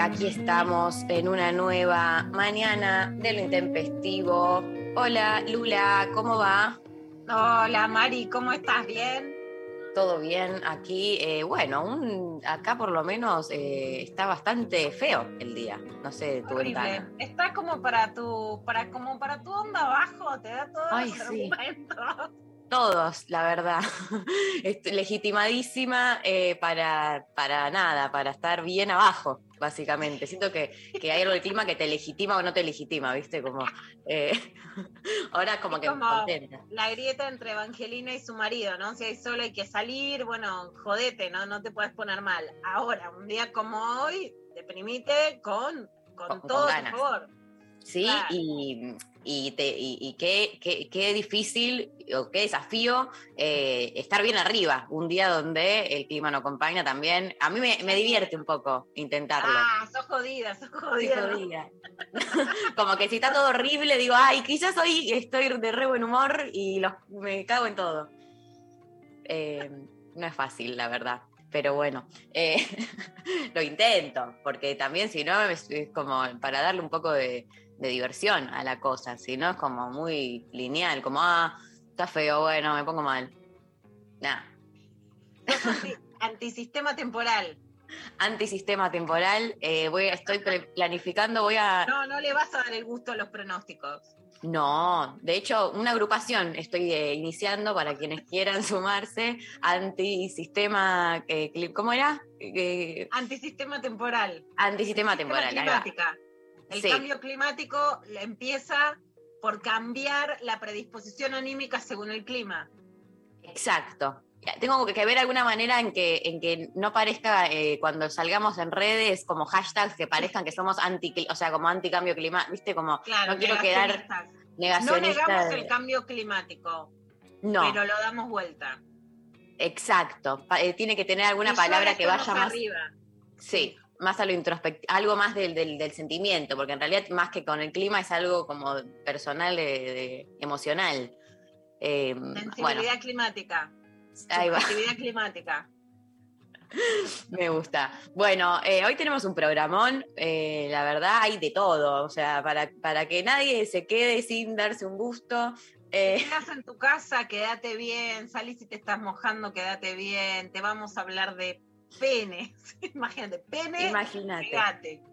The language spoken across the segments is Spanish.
Aquí estamos en una nueva mañana de lo intempestivo. Hola, Lula, ¿cómo va? Hola Mari, ¿cómo estás? ¿Bien? ¿Todo bien? Aquí, eh, bueno, un- acá por lo menos eh, está bastante feo el día. No sé, tu Horrible. ventana. Está como para tu, para, como para tu onda abajo, te da todos Ay, los sí. argumentos. Todos, la verdad. Est- Legitimadísima eh, para, para nada, para estar bien abajo, básicamente. Siento que, que hay algo del clima que te legitima o no te legitima, ¿viste? Como, eh, ahora como que como- contenta. La grieta entre Evangelina y su marido, ¿no? Si hay solo hay que salir, bueno, jodete, ¿no? No te puedes poner mal. Ahora, un día como hoy, deprimite con, con, Con- con todo ganas. tu favor. Sí, Claro. y, y, te, y, y qué, qué, qué difícil o qué desafío eh, estar bien arriba, un día donde el clima no acompaña también. A mí me, me divierte un poco intentarlo. Ah, sos jodida, sos jodida. Como que si está todo horrible, digo, ay, quizás hoy estoy de re buen humor y los- me cago en todo. Eh, no es fácil, la verdad. Pero bueno, eh, lo intento, porque también si no es, es como para darle un poco de, de diversión a la cosa, si no es como muy lineal, como, ah, está feo, bueno, me pongo mal. Anti- antisistema temporal. antisistema temporal, eh, voy, estoy planificando, voy a... No, no le vas a dar el gusto a los pronósticos. No, de hecho, una agrupación estoy eh, iniciando para quienes quieran sumarse, antisistema, eh, ¿cómo era? Eh, Antisistema temporal. antisistema temporal. climática. El Sí. cambio climático empieza por cambiar la predisposición anímica según el clima. Exacto. Tengo que ver alguna manera en que, en que no parezca eh, cuando salgamos en redes como hashtags que parezcan que somos anti, o sea, como anticambio climático, ¿viste? Como Claro, no quiero quedar negacionistas. No negacionista. negamos de- el cambio climático, no, pero lo damos vuelta. exacto. Eh, tiene que tener alguna Y palabra que vaya más arriba. Sí, más a lo introspectivo, algo más del, del- del sentimiento, porque en realidad más que con el clima es algo como personal, de, de- emocional. Eh, Sensibilidad bueno, climática. ahí va, Sensibilidad climática. me gusta. Bueno, eh, hoy tenemos un programón, eh, la verdad hay de todo, o sea, para, para que nadie se quede sin darse un gusto. eh, Estás en tu casa, quédate bien. Salís si te estás mojando, quédate bien. Te vamos a hablar de penes. Imagínate, pene, Imagínate.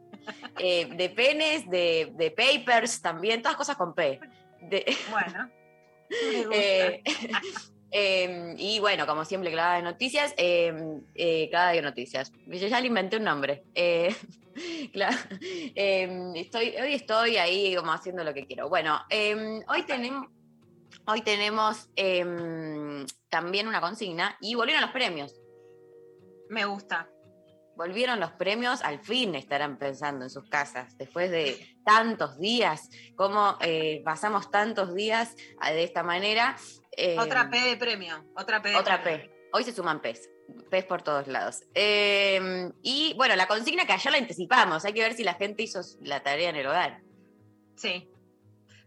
Eh, de penes, de, de papers también, todas cosas con P. De- Bueno. Eh, eh, y bueno, como siempre, clavada de noticias, eh, eh, clavada de noticias. Yo ya le inventé un nombre. Eh, cla- eh, estoy, hoy estoy ahí como haciendo lo que quiero. Bueno, hoy tenemos, hoy tenemos también una consigna y volvieron los premios. Me gusta. Volvieron los premios, al fin estarán pensando en sus casas, después de tantos días, cómo eh, pasamos tantos días ah, de esta manera. eh, Otra P de premio. Otra P de Otra premio. P. Hoy se suman P's. P's por todos lados. Eh, y bueno, la consigna que ayer la anticipamos. Hay que ver si la gente hizo la tarea en el hogar. Sí.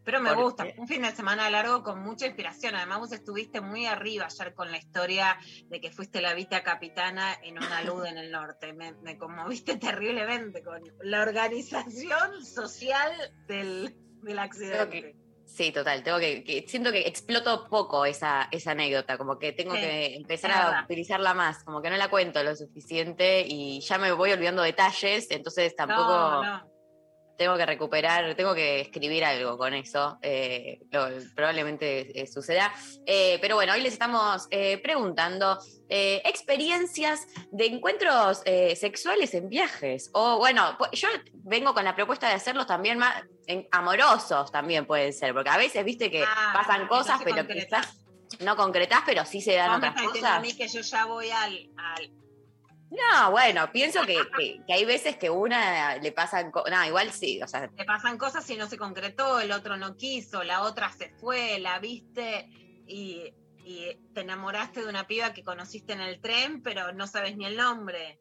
Pero me Porque- gusta. Un fin de semana largo con mucha inspiración. Además, vos estuviste muy arriba ayer con la historia de que fuiste la vita capitana en una luz en el norte. Me, me conmoviste terriblemente con la organización social del, del accidente. Sí, total. Tengo que, que- siento que exploto poco esa, esa anécdota. Como que tengo Sí, que empezar a utilizarla más. Como que no la cuento lo suficiente y ya me voy olvidando detalles. Entonces tampoco. No, no. Tengo que recuperar, tengo que escribir algo con eso. eh, lo- probablemente eh, suceda. Eh, pero bueno, hoy les estamos preguntando experiencias de encuentros sexuales en viajes. O bueno, yo vengo con la propuesta de hacerlos también más en- amorosos, también pueden ser, porque a veces viste que Ah, pasan cosas, no pero concreta. quizás no concretás, pero sí se dan otras diciendo a cosas. mí que yo ya voy al, al- No, bueno, pienso que, que- que hay veces que una le pasan cosas. No, igual sí, o sea, te pasan cosas y no se concretó, el otro no quiso, la otra se fue, la viste y, y te enamoraste de una piba que conociste en el tren, pero no sabes ni el nombre.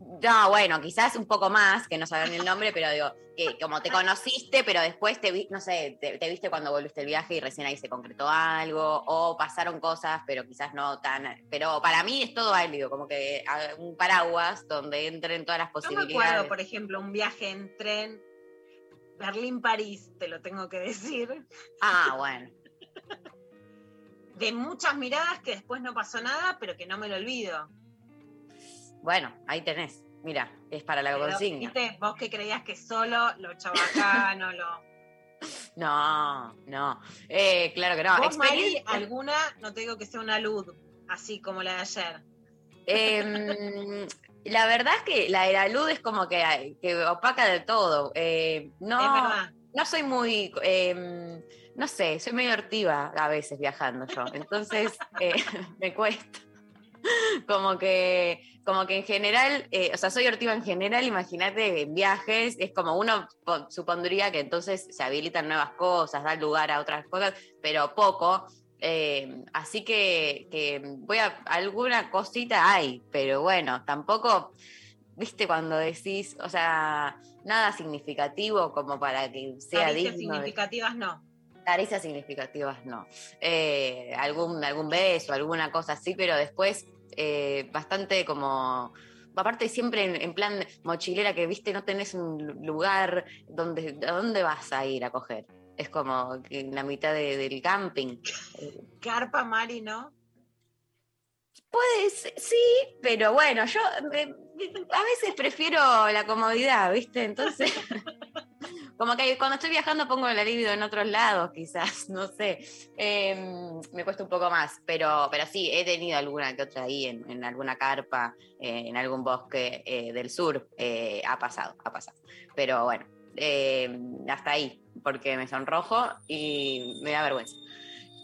No, bueno, quizás un poco más, que no saben el nombre, pero digo, que como te conociste, pero después te vi, no sé, te, te viste cuando volviste el viaje y recién ahí se concretó algo, o pasaron cosas, pero quizás no tan. Pero para mí es todo válido, como que un paraguas donde entren todas las Yo me posibilidades. acuerdo, por ejemplo, un viaje en tren Berlín-París, te lo tengo que decir, Ah, bueno. de muchas miradas que después no pasó nada, pero que no me lo olvido. Bueno, ahí tenés. Mira, es para la Pero, consigna. ¿viste? Vos que creías que solo lo chabacano, lo... No, no. Eh, claro que no. Vos, Mari, Experiencia- alguna, no te digo que sea una luz, así como la de ayer. Em, la verdad es que la de la luz es como que, que opaca de todo. Eh, no, no soy muy, em, no sé, soy medio hortiva a veces viajando yo. Entonces eh, me cuesta. Como que, como que en general, eh, o sea, soy hortiva en general, imagínate en viajes, es como uno po- supondría que entonces se habilitan nuevas cosas, da lugar a otras cosas, pero poco. Eh, así que, que voy a alguna cosita hay, pero bueno, tampoco, viste, cuando decís, o sea, nada significativo como para que sea digno. de- significativas no. Caricias significativas no. Eh, algún, algún beso, alguna cosa así, pero después eh, bastante como. Aparte, siempre en, en plan mochilera que viste, no tenés un lugar donde. ¿A dónde vas a ir a coger? Es como en la mitad de- del camping. Carpa, Mari, ¿no? Pues sí, pero bueno, yo eh, a veces prefiero la comodidad, ¿viste? Entonces, como que cuando estoy viajando pongo la libido en otros lados, quizás, no sé. Eh, me cuesta un poco más, pero, pero sí, he tenido alguna que otra ahí en, en alguna carpa, eh, en algún bosque eh, del sur. eh, ha pasado, ha pasado. Pero bueno, eh, hasta ahí, porque me sonrojo y me da vergüenza. No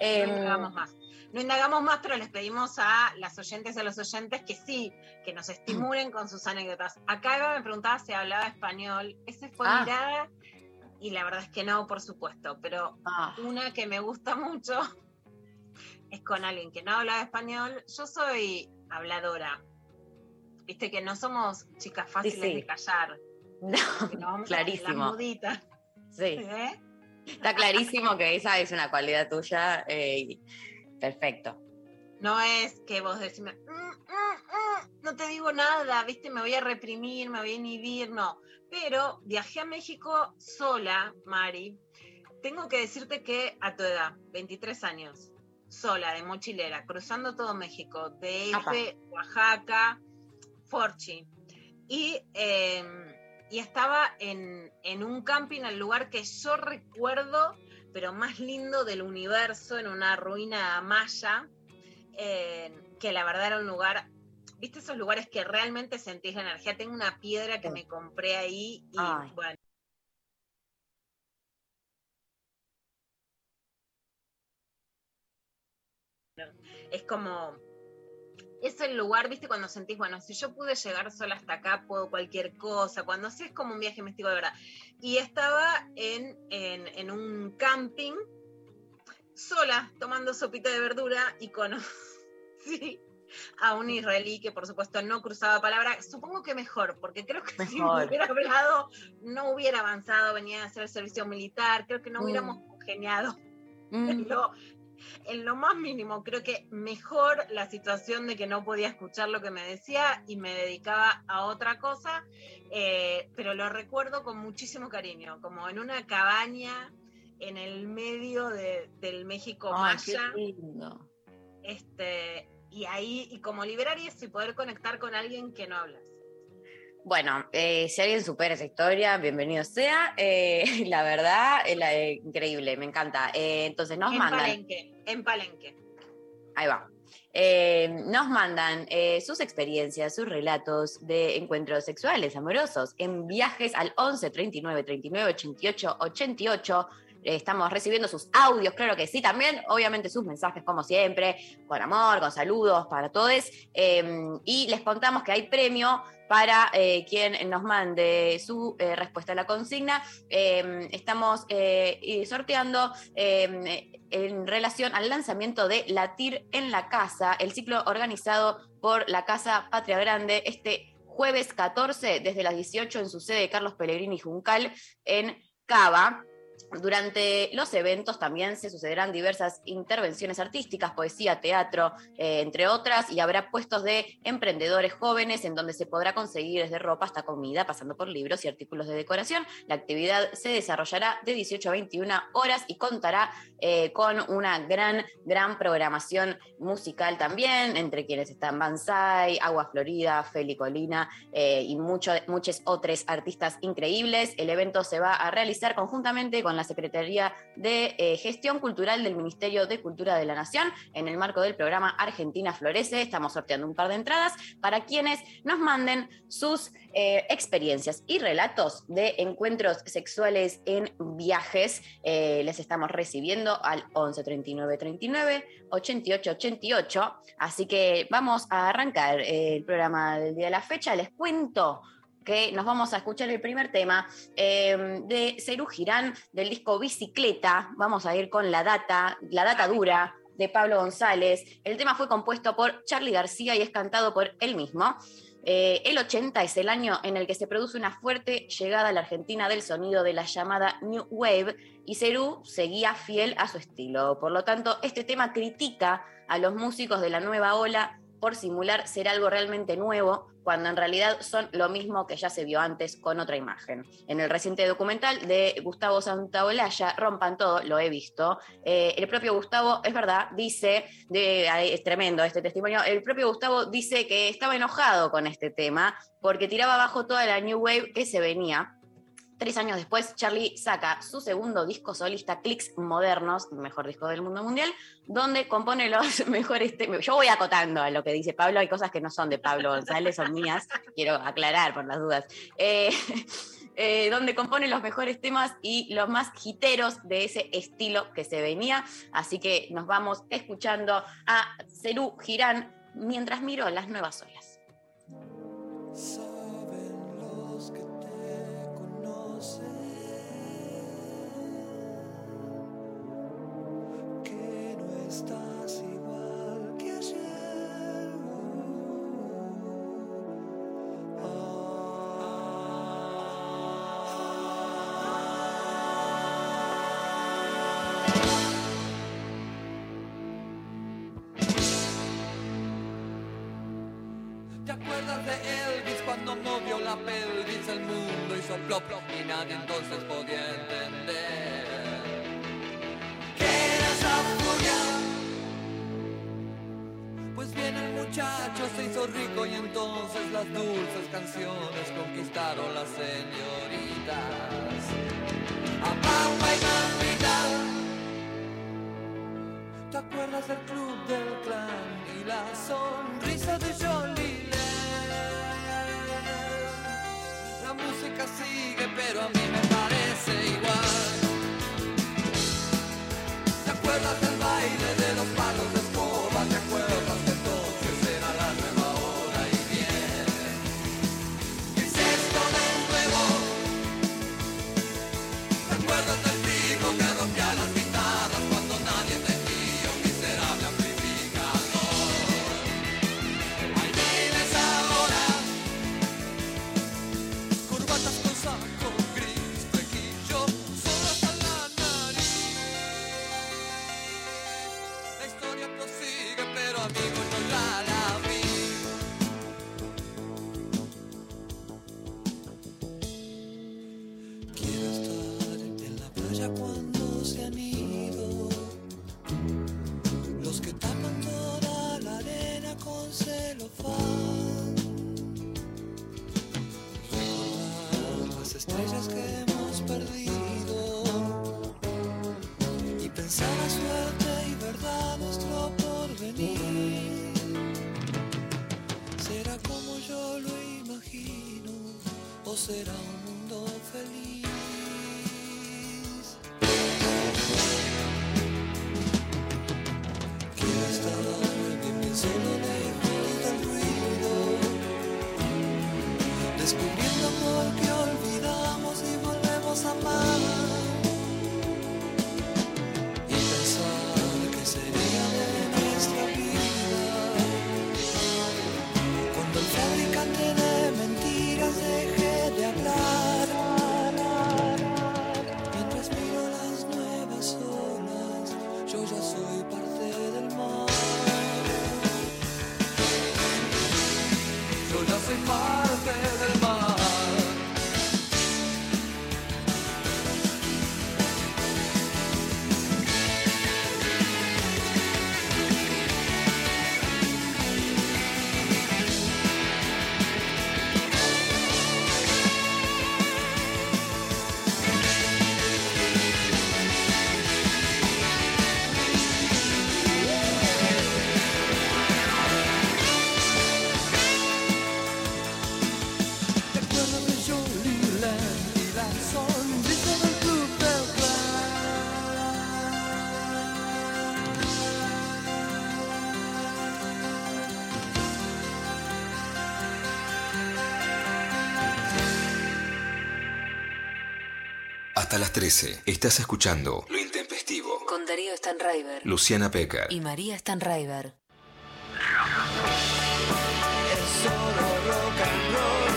Em, indagamos más. No indagamos más, pero les pedimos a las oyentes y a los oyentes que sí, que nos estimulen con sus anécdotas. Acá Eva me preguntaba si hablaba español. Ese fue Ah. mirada y la verdad es que no, por supuesto. Pero ah, una que me gusta mucho es con alguien que no hablaba español. Yo soy habladora. Viste que no somos chicas fáciles sí. de callar. no, clarísimo. Sí. ¿eh? Está clarísimo que esa es una cualidad tuya. eh, perfecto. No es que vos "Mm, mm, mm", no te digo nada, viste, me voy a reprimir, me voy a inhibir, no. Pero viajé a México sola, Mari. Tengo que decirte que a tu edad, 23 años, sola, de mochilera, cruzando todo México, DF, Oaxaca, Forchi. Y, eh, y estaba en, en un camping, el lugar que yo recuerdo, pero más lindo del universo, en una ruina maya, eh, que la verdad era un lugar, viste esos lugares que realmente sentís la energía. Tengo una piedra que Sí. me compré ahí y Ay. bueno. Es como, es el lugar, viste, cuando sentís, bueno, si yo pude llegar sola hasta acá, puedo cualquier cosa, cuando sí es como un viaje místico de verdad. Y estaba en, en, en un camping, sola, tomando sopita de verdura y conocí a un israelí que por supuesto no cruzaba palabra, supongo que mejor, porque creo que si Mejor. hubiera hablado no hubiera avanzado, venía a hacer el servicio militar, creo que no Mm. hubiéramos congeniado Mm, en lo, en lo más mínimo, creo que mejor la situación de que no podía escuchar lo que me decía y me dedicaba a otra cosa, eh, pero lo recuerdo con muchísimo cariño, como en una cabaña en el medio de- del México qué maya, lindo. Este, y ahí, y como liberar eso y poder conectar con alguien que no hablas. Bueno, eh, si alguien supera esa historia, bienvenido sea. Eh, la verdad, es eh, increíble, me encanta. Entonces nos en mandan. Palenque, en Palenque. Ahí va. Nos mandan sus experiencias, sus relatos de encuentros sexuales, amorosos, en viajes al 11 39 39 88 88. Estamos recibiendo sus audios, claro que sí, también, obviamente sus mensajes, como siempre, con amor, con saludos para todos. Eh, y les contamos que hay premio para eh, quien nos mande su eh, respuesta a la consigna. Eh, estamos eh, sorteando eh, en relación al lanzamiento de Latir en la Casa, el ciclo organizado por la Casa Patria Grande este jueves 14 desde las 18 en su sede Carlos Pellegrini Juncal en Cava. Durante los eventos también se sucederán diversas intervenciones artísticas, poesía, teatro, eh, entre otras, y habrá puestos de emprendedores jóvenes en donde se podrá conseguir desde ropa hasta comida, pasando por libros y artículos de decoración. La actividad se desarrollará de 18 a 21 horas y contará eh, con una gran, gran programación musical también, entre quienes están Banzai, Agua Florida, Feli Colina eh, y mucho- muchos otros artistas increíbles. El evento se va a realizar conjuntamente con la Secretaría de eh, Gestión Cultural del Ministerio de Cultura de la Nación en el marco del programa Argentina Florece. Estamos sorteando un par de entradas para quienes nos manden sus eh, experiencias y relatos de encuentros sexuales en viajes. Eh, les estamos recibiendo al 11 39 39 88 88. Así que vamos a arrancar el programa del día de la fecha. Les cuento que nos vamos a escuchar el primer tema eh, de Cerú Girán del disco Bicicleta. Vamos a ir con la data, la data dura de Pablo González. El tema fue compuesto por Charlie García y es cantado por él mismo. Eh, el 80 es el año en el que se produce una fuerte llegada a la Argentina del sonido de la llamada New Wave y Cerú seguía fiel a su estilo. Por lo tanto, este tema critica a los músicos de la nueva ola por simular ser algo realmente nuevo, cuando en realidad son lo mismo que ya se vio antes con otra imagen. En el reciente documental de Gustavo Santaolalla, Rompan Todo, lo he visto, eh, el propio Gustavo, es verdad, dice, de, es tremendo este testimonio, el propio Gustavo dice que estaba enojado con este tema porque tiraba abajo toda la New Wave que se venía. Tres años después, Charlie saca su segundo disco solista, Clicks Modernos, mejor disco del mundo mundial, donde compone los mejores temas. Yo voy acotando a lo que dice Pablo, hay cosas que no son de Pablo González, son mías, quiero aclarar por las dudas. Eh, eh, donde compone los mejores temas y los más hiteros de ese estilo que se venía. Así que nos vamos escuchando a Cerú Girán mientras miro las nuevas olas. Que las 13. Estás escuchando Lo Intempestivo. Con Darío Stanraiver Luciana Pecker. y María Stanraiver. Es solo rock and roll.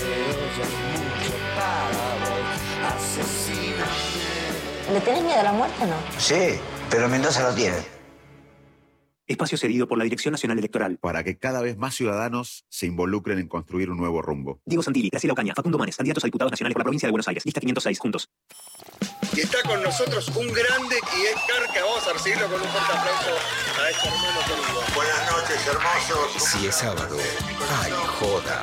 Pero ya es mucho para vos, asesíname. ¿Le tenés miedo a la muerte o no? Sí, pero Mendoza lo tiene. Espacio cedido por la Dirección Nacional Electoral. para que cada vez más ciudadanos se involucren en construir un nuevo rumbo. Diego Santilli, Graciela Ocaña, Facundo Manes, candidatos a diputados nacionales por la provincia de Buenos Aires. Lista 506, juntos. Y está con nosotros un grande y es Carca. Vamos a recibirlo con un fuerte aplauso a este hermano. Buenas noches, hermosos. Si es sábado, ay, joda.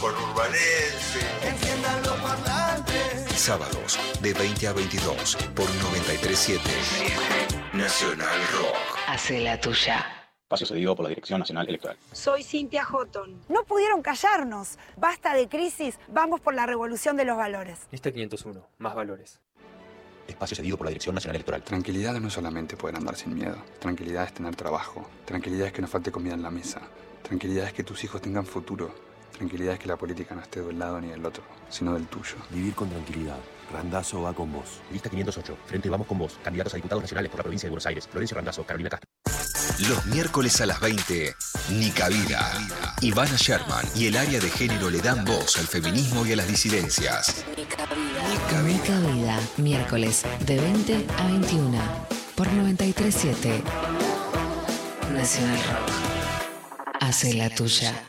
conurbanenses. Enciendan los parlantes. Sábados, de 20 a 22, por 937 Nacional Rock. Hace la tuya. Espacio cedido por la Dirección Nacional Electoral. Soy Cintia Houghton. No pudieron callarnos. Basta de crisis, vamos por la revolución de los valores. Lista 501, más valores. Espacio cedido por la Dirección Nacional Electoral. Tranquilidad no es solamente poder andar sin miedo. Tranquilidad es tener trabajo. Tranquilidad es que no falte comida en la mesa. Tranquilidad es que tus hijos tengan futuro. Tranquilidad es que la política no esté de un lado ni del otro, sino del tuyo. Vivir con tranquilidad. Randazo va con vos. Lista 508. Frente Vamos con Vos. Candidatos a diputados nacionales por la provincia de Buenos Aires. Florencio Randazo, Carolina Castro. Los miércoles a las 20, Nica Vida. Ivana Sherman y el área de género le dan voz al feminismo y a las disidencias. Nica Vida. Miércoles de 20 a 21. Por 937 Nacional Rock. Hace la tuya.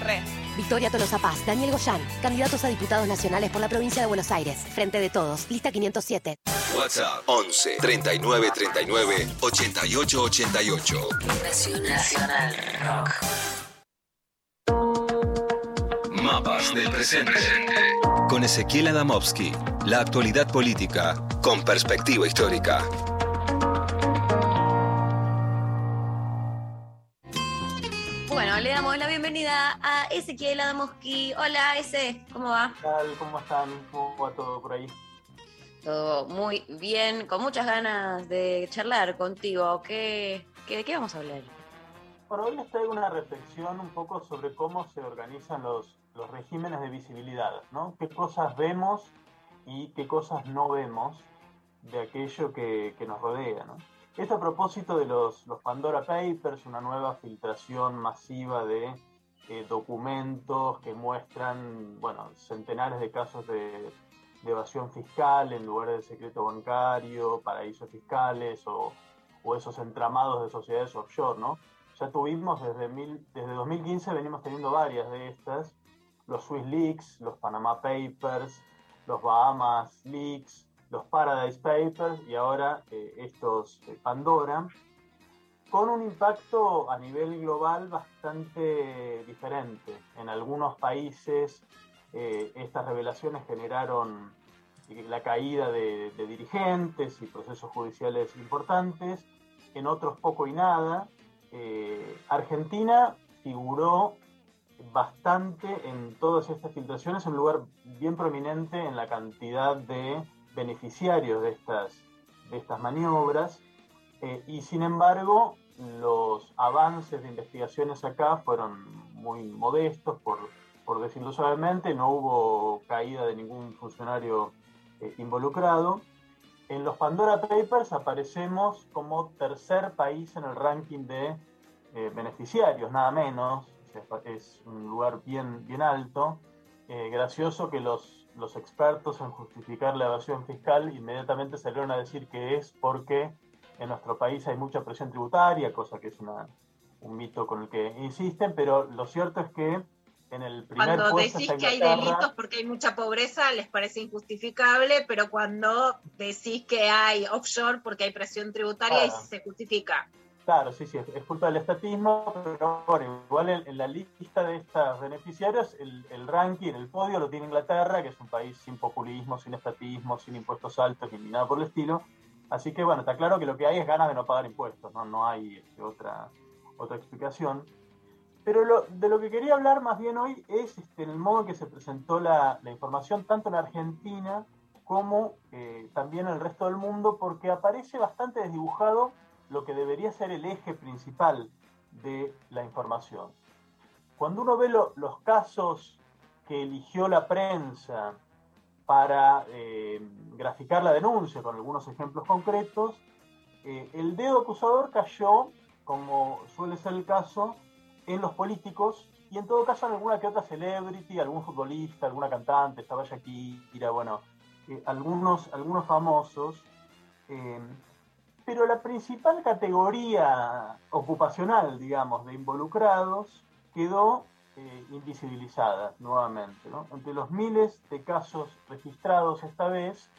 re. Victoria Tolosa Paz, Daniel Goyán, candidatos a diputados nacionales por la provincia de Buenos Aires. Frente de todos, lista 507. WhatsApp 11 39 39 88 88. Nacional Rock. Mapas del presente. Con Ezequiel Adamovsky. La actualidad política con perspectiva histórica. Bienvenida a Ezequiel Adamoski. Hola, Ese, ¿cómo va? ¿Qué tal? ¿Cómo están? ¿Cómo va todo por ahí? Todo muy bien, con muchas ganas de charlar contigo. ¿Qué, qué, de qué vamos a hablar? Por hoy les traigo una reflexión un poco sobre cómo se organizan los, los regímenes de visibilidad, ¿no? ¿Qué cosas vemos y qué cosas no vemos de aquello que, que nos rodea, ¿no? Esto a propósito de los, los Pandora Papers, una nueva filtración masiva de eh, documentos que muestran, bueno, centenares de casos de, de evasión fiscal en lugares de secreto bancario, paraísos fiscales o, o esos entramados de sociedades offshore, ¿no? Ya tuvimos desde, mil, desde 2015, venimos teniendo varias de estas, los Swiss Leaks, los Panama Papers, los Bahamas Leaks, los Paradise Papers y ahora eh, estos eh, Pandora, con un impacto a nivel global bastante diferente. En algunos países eh, estas revelaciones generaron la caída de, dirigentes y procesos judiciales importantes, en otros poco y nada. Argentina figuró bastante en todas estas filtraciones, un lugar bien prominente en la cantidad de beneficiarios de estas, de estas maniobras eh, y sin embargo los avances de investigaciones acá fueron muy modestos, por, por decirlo suavemente, no hubo caída de ningún funcionario eh, involucrado. En los Pandora Papers aparecemos como tercer país en el ranking de eh, beneficiarios, nada menos, es un lugar bien, bien alto. gracioso que los los expertos en justificar la evasión fiscal inmediatamente salieron a decir que es porque en nuestro país hay mucha presión tributaria, cosa que es una, un mito con el que insisten, pero lo cierto es que en el primer Cuando decís que hay delitos porque hay mucha pobreza, les parece injustificable, pero cuando decís que hay offshore porque hay presión tributaria, Claro. sí se justifica. Claro, sí, sí, es, es culpa del estatismo, pero bueno, igual en, en la lista de estos beneficiarios, el, el ranking, el podio lo tiene Inglaterra, que es un país sin populismo, sin estatismo, sin impuestos altos ni nada por el estilo. Así que bueno, está claro que lo que hay es ganas de no pagar impuestos, no, no hay este, otra, otra explicación. Pero lo- de lo que quería hablar más bien hoy es este, el modo en que se presentó la, la información, tanto en Argentina como eh, también en el resto del mundo, porque aparece bastante desdibujado lo que debería ser el eje principal de la información. Cuando uno ve lo- los casos que eligió la prensa para eh, graficar la denuncia con algunos ejemplos concretos, eh, el dedo acusador cayó, como suele ser el caso, en los políticos y en todo caso en alguna que otra celebrity, algún futbolista, alguna cantante, estaba Shakira, bueno, eh, algunos, algunos famosos. pero la principal categoría ocupacional, digamos, de involucrados quedó eh, nuevamente. Entre los miles de casos registrados esta vez,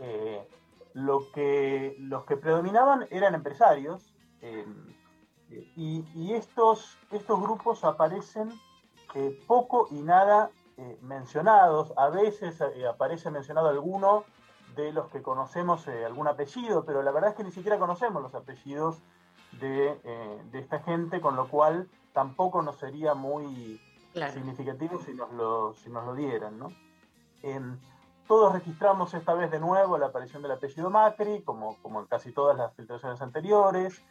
eh, lo que, los que predominaban eran empresarios eh, y, y estos, estos grupos aparecen eh, poco y nada eh, mencionados. A veces aparece mencionado alguno de los que conocemos algún apellido, pero la verdad es que ni siquiera conocemos los apellidos de, de esta gente, con lo cual tampoco nos sería muy Claro. significativo si nos lo, si nos lo dieran. ¿no? Em, todos registramos esta vez de nuevo la aparición del apellido Macri, como, como en casi todas las filtraciones anteriores,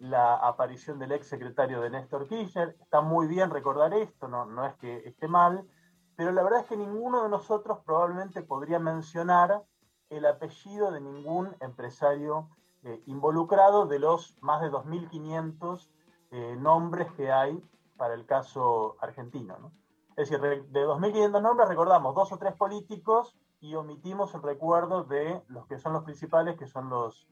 la aparición del ex secretario de Néstor Kirchner. Está muy bien recordar esto, no, no es que esté mal, pero la verdad es que ninguno de nosotros probablemente podría mencionar el apellido de ningún empresario eh, involucrado de los más de 2.500 eh, nombres que hay para el caso argentino. ¿no? Es decir, de 2.500 nombres recordamos dos o tres políticos y omitimos el recuerdo de los que son los principales, que son los,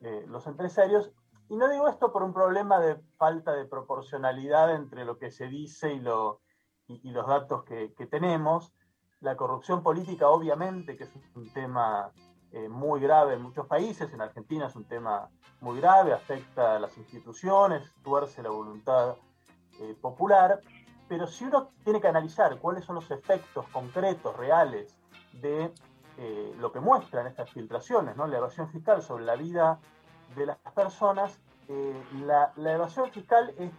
eh, los empresarios. Y no digo esto por un problema de falta de proporcionalidad entre lo que se dice y, lo, y los datos que, que tenemos. La corrupción política, obviamente, que es un tema eh, muy grave en muchos países, en Argentina es un tema muy grave, afecta a las instituciones, tuerce la voluntad eh, popular, pero si uno tiene que analizar cuáles son los efectos concretos, reales, de eh, lo que muestran estas filtraciones, ¿no? la evasión fiscal sobre la vida de las personas, eh, la, la evasión fiscal es,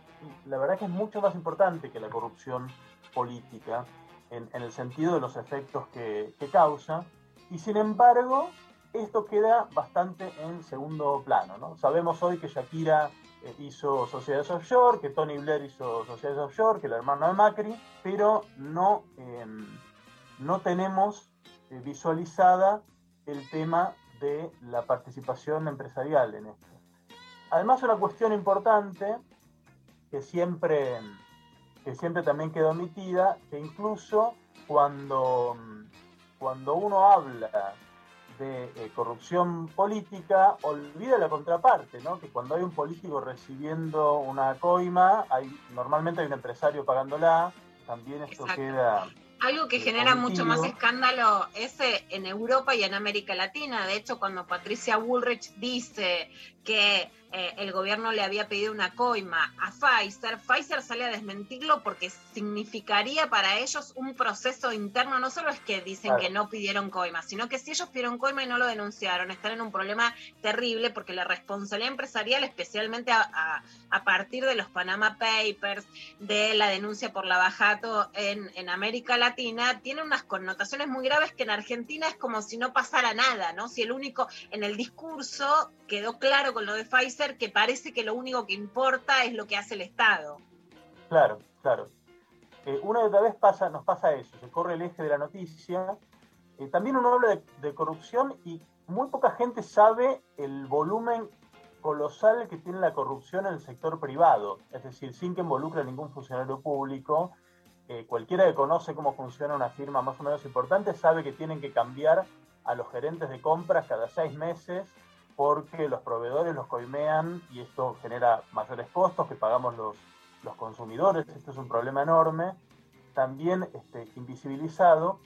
la verdad que es mucho más importante que la corrupción política en, en el sentido de los efectos que, que causa, y sin embargo, esto queda bastante en segundo plano. ¿no? Sabemos hoy que Shakira eh, hizo sociedades offshore, que Tony Blair hizo sociedades offshore, que el hermano de Macri, pero no, eh, no tenemos eh, visualizada el tema de la participación empresarial en esto. Además, una cuestión importante que siempre, que siempre también queda omitida, que incluso cuando, cuando uno habla de eh, corrupción política, olvida la contraparte, ¿no? que cuando hay un político recibiendo una coima, hay, normalmente hay un empresario pagándola, también esto Exacto. queda... Algo que eh, genera mucho más escándalo es eh, en Europa y en América Latina. De hecho, cuando Patricia Bullrich dice que eh, el gobierno le había pedido una coima a Pfizer, Pfizer sale a desmentirlo porque significaría para ellos un proceso interno. No solo es que dicen Claro. que no pidieron coima, sino que si ellos pidieron coima y no lo denunciaron, están en un problema terrible porque la responsabilidad empresarial, especialmente a, a- a partir de los Panama Papers, de la denuncia por lavajato en, en América Latina, tiene unas connotaciones muy graves que en Argentina es como si no pasara nada, ¿no? Si el único, en el discurso quedó claro con lo de Pfizer que parece que lo único que importa es lo que hace el Estado. Claro, claro. Eh, una y otra vez pasa, nos pasa eso, se corre el eje de la noticia. Eh, también uno habla de, corrupción y muy poca gente sabe el volumen colosal que tiene la corrupción en el sector privado, es decir, sin que involucre a ningún funcionario público. eh, cualquiera que conoce cómo funciona una firma más o menos importante sabe que tienen que cambiar a los gerentes de compras cada seis meses porque los proveedores los coimean y esto genera mayores costos que pagamos los, los consumidores. Esto es un problema enorme, también este, invisibilizado.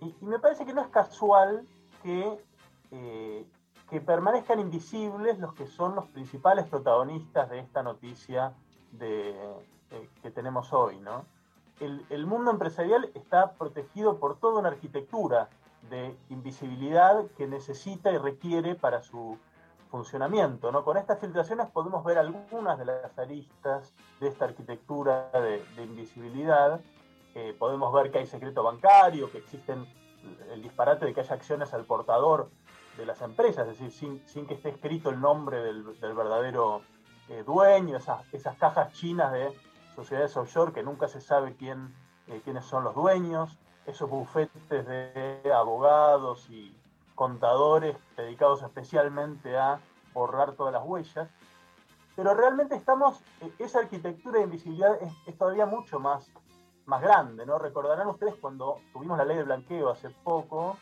Y, me parece que no es casual que, eh, que permanezcan invisibles los que son los principales protagonistas de esta noticia de, eh, que tenemos hoy. ¿no? El, el mundo empresarial está protegido por toda una arquitectura de invisibilidad que necesita y requiere para su funcionamiento. ¿no? Con estas filtraciones podemos ver algunas de las aristas de esta arquitectura de, invisibilidad. Eh, podemos ver que hay secreto bancario, que existen el disparate de que haya acciones al portador de las empresas, es decir, sin, que esté escrito el nombre del, del verdadero eh, dueño, esas, esas cajas chinas de sociedades offshore que nunca se sabe quién, eh, quiénes son los dueños, esos bufetes de abogados y contadores dedicados especialmente a borrar todas las huellas. Pero realmente estamos, eh, esa arquitectura de invisibilidad es, todavía mucho más, más grande, ¿no? Recordarán ustedes cuando tuvimos la ley de blanqueo hace poco,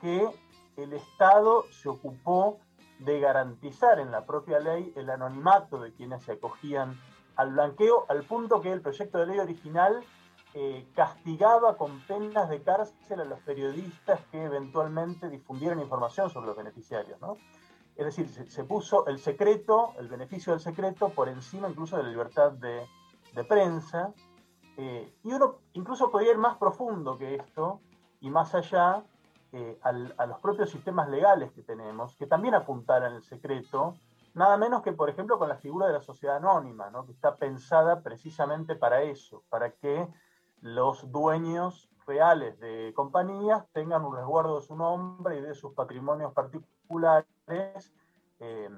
que el Estado se ocupó de garantizar en la propia ley el anonimato de quienes se acogían al blanqueo, al punto que el proyecto de ley original eh, castigaba con penas de cárcel a los periodistas que eventualmente difundieran información sobre los beneficiarios. ¿no? Es decir, se, se, puso el secreto, el beneficio del secreto, por encima incluso de la libertad de, de prensa. Eh, y uno incluso podría ir más profundo que esto y más allá eh, al, a los propios sistemas legales que tenemos, que también apuntaran el secreto, nada menos que, por ejemplo, con la figura de la sociedad anónima, ¿no? que está pensada precisamente para eso, para que los dueños reales de compañías tengan un resguardo de su nombre y de sus patrimonios particulares. Eh,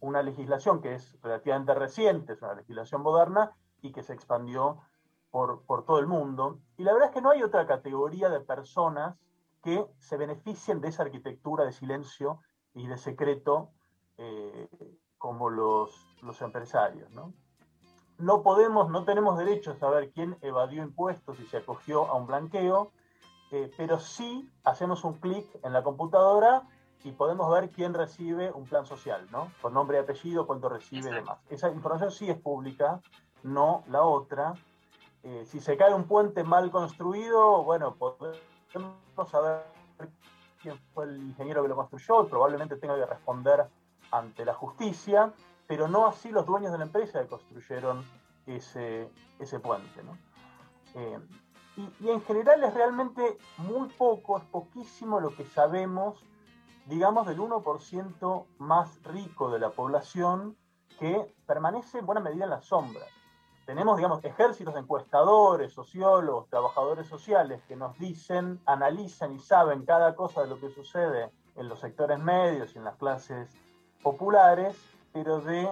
una legislación que es relativamente reciente, es una legislación moderna y que se expandió por, por, todo el mundo. Y la verdad es que no hay otra categoría de personas que se beneficien de esa arquitectura de silencio y de secreto eh, como los, los empresarios. ¿no? No podemos, no tenemos derecho a saber quién evadió impuestos y se acogió a un blanqueo, eh, pero sí hacemos un clic en la computadora y podemos ver quién recibe un plan social, ¿no? Con nombre y apellido, cuánto recibe y demás. Esa información sí es pública, no la otra. Eh, si se cae un puente mal construido, bueno, podemos saber quién fue el ingeniero que lo construyó, probablemente tenga que responder ante la justicia pero no así los dueños de la empresa que construyeron ese, ese puente. Eh, y, y, en general es realmente muy poco, es poquísimo lo que sabemos, digamos, del 1% más rico de la población que permanece en buena medida en las sombras. Tenemos, digamos, ejércitos de encuestadores, sociólogos, trabajadores sociales que nos dicen, analizan y saben cada cosa de lo que sucede en los sectores medios y en las clases populares, pero de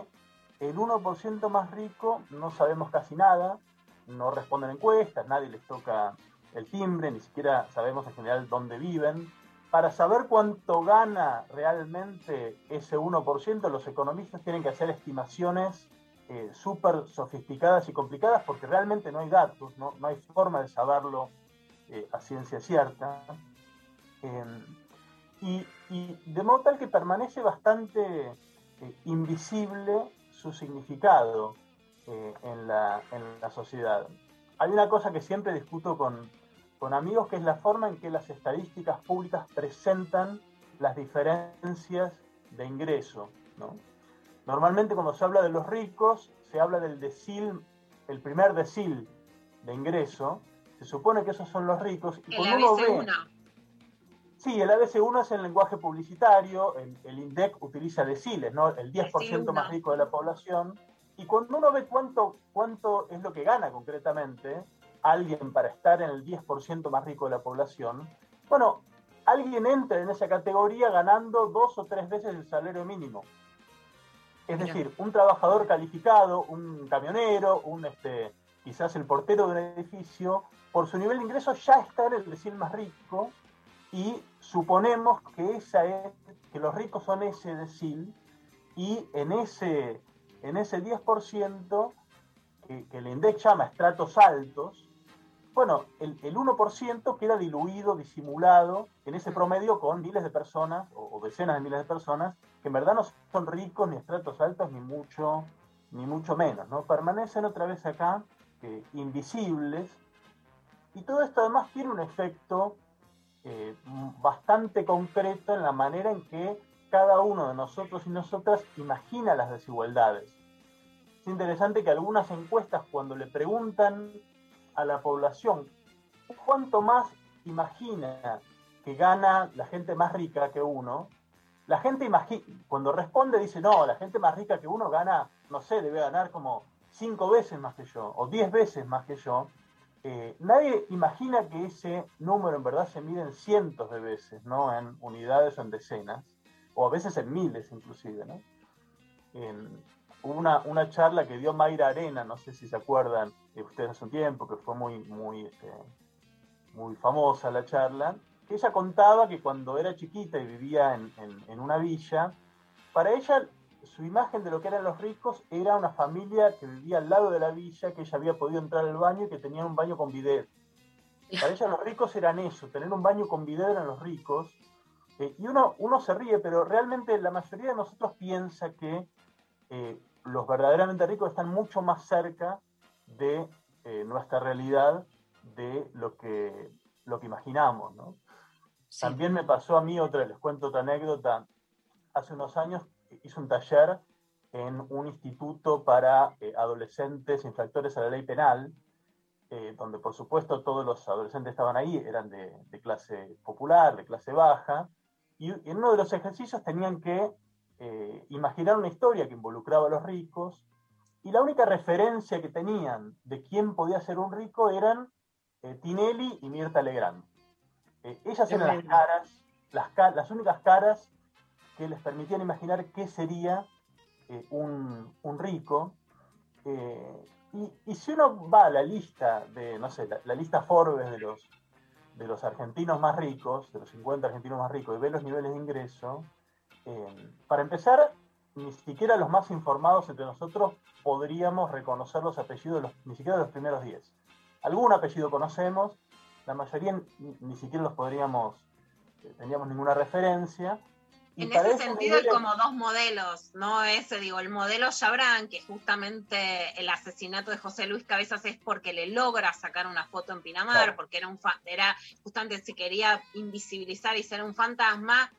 el 1% más rico no sabemos casi nada, no responden encuestas, nadie les toca el timbre, ni siquiera sabemos en general dónde viven. Para saber cuánto gana realmente ese 1%, los economistas tienen que hacer estimaciones eh, súper sofisticadas y complicadas porque realmente no hay datos, no, no hay forma de saberlo eh, a ciencia cierta. Y, y de modo tal que permanece bastante eh, invisible su significado eh, en, la, en, la, sociedad. Hay una cosa que siempre discuto con, con amigos, que es la forma en que las estadísticas públicas presentan las diferencias de ingreso. ¿no? Normalmente cuando se habla de los ricos, se habla del decil, el primer decil de ingreso, se supone que esos son los ricos. Y cuando uno ve, Sí, el ABC1 es el lenguaje publicitario, el, el INDEC utiliza deciles, ¿no? el 10% más rico de la población. Y cuando uno ve cuánto, cuánto es lo que gana concretamente alguien para estar en el 10% más rico de la población, bueno, alguien entra en esa categoría ganando dos o tres veces el salario mínimo. Es Mira. decir, un trabajador calificado, un camionero, un este, quizás el portero de un edificio, por su nivel de ingreso ya está en el decil más rico y suponemos que esa es, que los ricos son ese decil y en ese, en ese 10% que, que el INDEC llama estratos altos, bueno, el, el 1% queda diluido, disimulado en ese promedio con miles de personas o, decenas de miles de personas que en verdad no son ricos ni estratos altos ni mucho, ni mucho menos, ¿no? Permanecen otra vez acá invisibles y todo esto además tiene un efecto eh, bastante concreto en la manera en que cada uno de nosotros y nosotras imagina las desigualdades. Es interesante que algunas encuestas cuando le preguntan a la población cuánto más imagina que gana la gente más rica que uno, la gente imagina, cuando responde dice, no, la gente más rica que uno gana, no sé, debe ganar como cinco veces más que yo, o diez veces más que yo. Nadie imagina que ese número en verdad se mide en cientos de veces, no en unidades o en decenas, o a veces en miles inclusive. ¿no? En, hubo una, una charla que dio Mayra Arena, no sé si se acuerdan de ustedes hace un tiempo, que fue muy, muy, este, muy famosa la charla, que ella contaba que cuando era chiquita y vivía en, en una villa, para ella su imagen de lo que eran los ricos era una familia que vivía al lado de la villa, que ella había podido entrar al baño y que tenía un baño con bidet. Para ella los ricos eran eso, tener un baño con bidet eran los ricos. Eh, y uno, uno se ríe, pero realmente la mayoría de nosotros piensa que eh, los verdaderamente ricos están mucho más cerca de eh, nuestra realidad de lo que, lo que imaginamos. ¿no? Sí. También me pasó a mí otra, les cuento otra anécdota. Hace unos años hice un taller en un instituto para eh, adolescentes infractores a la ley penal, eh, donde por supuesto todos los adolescentes estaban ahí, eran de, de clase popular, de clase baja, y, en uno de los ejercicios tenían que eh, imaginar una historia que involucraba a los ricos, y la única referencia que tenían de quién podía ser un rico eran Tinelli y Mirta Legrand. ellas eran las caras, las, las únicas caras que les permitían imaginar qué sería eh, un, un, rico. Eh, y, y, si uno va a la lista de, no sé, la, lista Forbes de los, de los argentinos más ricos, de los 50 argentinos más ricos, y ve los niveles de ingreso, eh, para empezar, ni siquiera los más informados entre nosotros podríamos reconocer los apellidos, de los, ni siquiera de los primeros 10. Algún apellido conocemos, la mayoría ni, ni siquiera los podríamos, teníamos ninguna referencia, en ese sentido hay como dos modelos, ¿no? Ese, digo, el modelo Chabran, que justamente el asesinato de José Luis Cabezas es porque le logra sacar una foto en Pinamar, claro. porque era un era justamente se quería invisibilizar y ser un fantasma,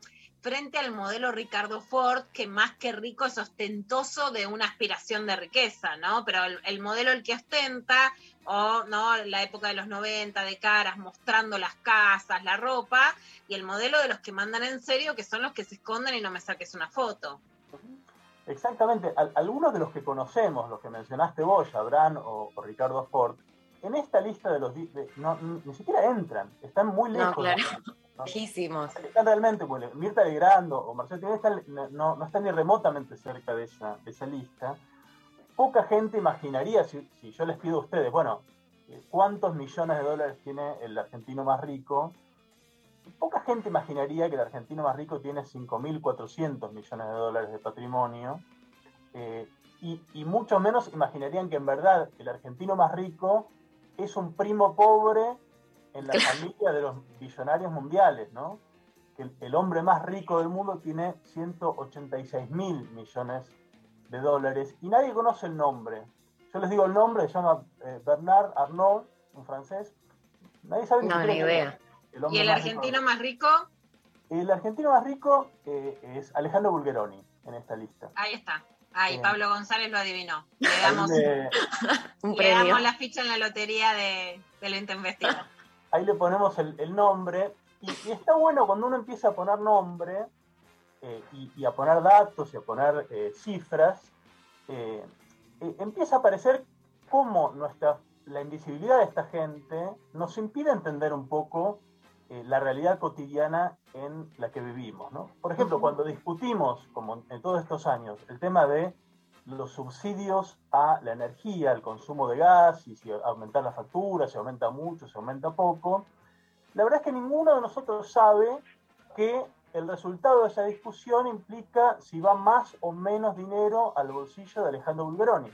frente al modelo Ricardo Ford, que más que rico es ostentoso de una aspiración de riqueza, ¿no? Pero el, el modelo el que ostenta, o no la época de los 90 de caras mostrando las casas, la ropa, y el modelo de los que mandan en serio, que son los que se esconden y no me saques una foto. Exactamente, Al, algunos de los que conocemos, los que mencionaste vos, Abraham o, o, Ricardo Ford, en esta lista de los de, no, ni siquiera entran, están muy lejos. No, claro. Lejísimos. Están realmente lejos. Mirta Legrando o Marcelo Tinelli están, no, no están ni remotamente cerca de esa, de esa lista poca gente imaginaría, si, si, yo les pido a ustedes, bueno, ¿cuántos millones de dólares tiene el argentino más rico? Poca gente imaginaría que el argentino más rico tiene 5.400 millones de dólares de patrimonio. Eh, y, y, mucho menos imaginarían que en verdad el argentino más rico es un primo pobre en la familia de los billonarios mundiales, ¿no? Que el, hombre más rico del mundo tiene 186 mil millones de de dólares y nadie conoce el nombre. Yo les digo el nombre, se llama eh, Bernard Arnault, un francés. Nadie sabe no, ni idea. El ¿Y el más argentino rico. más rico? El argentino más rico eh, es Alejandro Bulgeroni en esta lista. Ahí está. Ahí, eh, Pablo González lo adivinó. Le damos, le, un premio. le damos la ficha en la lotería de, del ente investido. Ahí le ponemos el, el nombre. Y, y, está bueno cuando uno empieza a poner nombre, eh, y, y, a poner datos y a poner eh, cifras, eh, empieza a aparecer cómo nuestra, la invisibilidad de esta gente nos impide entender un poco la realidad cotidiana en la que vivimos. ¿no? Por ejemplo, cuando discutimos, como en todos estos años, el tema de los subsidios a la energía, al consumo de gas, y si aumentar la factura, si aumenta mucho, si aumenta poco, la verdad es que ninguno de nosotros sabe que el resultado de esa discusión implica si va más o menos dinero al bolsillo de Alejandro Bulgeroni,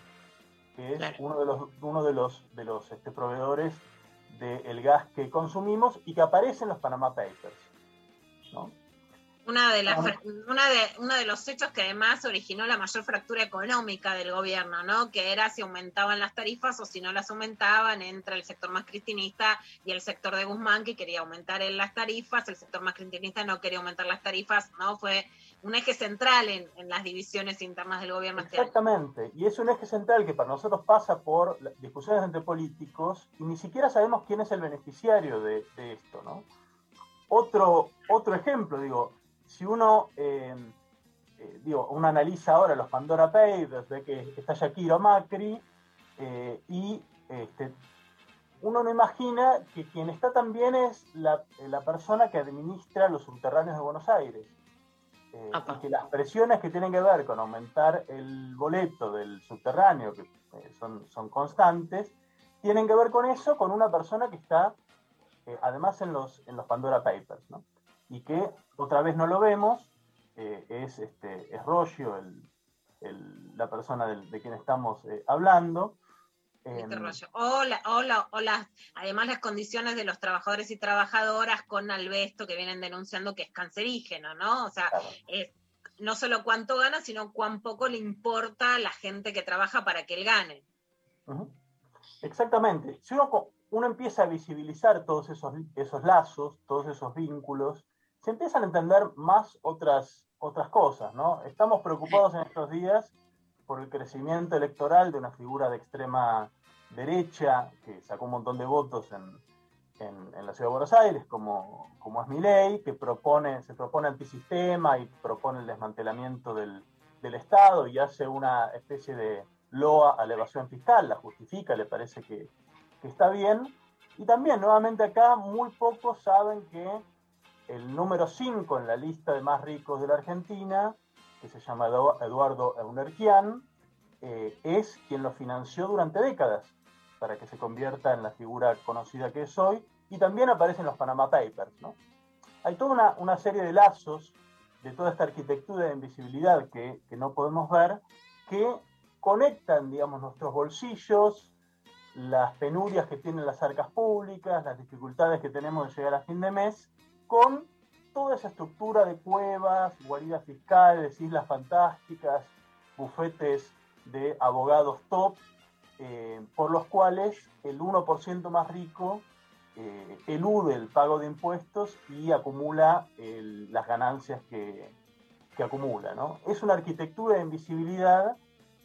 que es claro. uno de los, uno de los, de los este, proveedores del gas que consumimos y que aparece en los Panama Papers. ¿no? Una de, las, Ajá. una, de, uno de los hechos que además originó la mayor fractura económica del gobierno, ¿no? Que era si aumentaban las tarifas o si no las aumentaban entre el sector más cristinista y el sector de Guzmán, que quería aumentar en las tarifas, el sector más cristinista no quería aumentar las tarifas, ¿no? Fue un eje central en, en las divisiones internas del gobierno este. Exactamente, y es un eje central que para nosotros pasa por discusiones entre políticos y ni siquiera sabemos quién es el beneficiario de, de esto, ¿no? Otro, otro ejemplo, digo, si uno, eh, eh, digo, uno analiza ahora los Pandora Papers, ve que está Shakira Macri, eh, y este, uno no imagina que quien está también es la, la persona que administra los subterráneos de Buenos Aires. Eh, y que las presiones que tienen que ver con aumentar el boleto del subterráneo, que eh, son, son constantes, tienen que ver con eso, con una persona que está eh, además en los, en los Pandora Papers, ¿no? Y que otra vez no lo vemos, eh, es, este, es Roggio, el, el- la persona del- de quien estamos eh, hablando. Este Em, rollo. O, la- o la- o las- además las condiciones de los trabajadores y trabajadoras con Albesto que vienen denunciando que es cancerígeno, ¿no? O sea, es no solo cuánto gana, sino cuán poco le importa a la gente que trabaja para que él gane. Exactamente. Si uno, uno empieza a visibilizar todos esos, esos lazos, todos esos vínculos, se empiezan a entender más otras, otras cosas, ¿no? Estamos preocupados en estos días por el crecimiento electoral de una figura de extrema derecha que sacó un montón de votos en, en- la ciudad de Buenos Aires, como, como es Milei, que propone, se propone antisistema y propone el desmantelamiento del, del Estado y hace una especie de loa a la evasión fiscal, la justifica, le parece que, que está bien. Y también, nuevamente acá, muy pocos saben que el número 5 en la lista de más ricos de la Argentina, que se llama Edu- Eduardo Eunerquian, eh, es quien lo financió durante décadas para que se convierta en la figura conocida que es hoy, y también aparece en los Panama Papers. ¿no? Hay toda una, una serie de lazos de toda esta arquitectura de invisibilidad que, que no podemos ver, que conectan, digamos, nuestros bolsillos, las penurias que tienen las arcas públicas, las dificultades que tenemos de llegar a fin de mes, con toda esa estructura de cuevas, guaridas fiscales, islas fantásticas, bufetes de abogados top, eh, por los cuales el 1% más rico eh, elude el pago de impuestos y acumula las ganancias que, que acumula. ¿no? Es una arquitectura de invisibilidad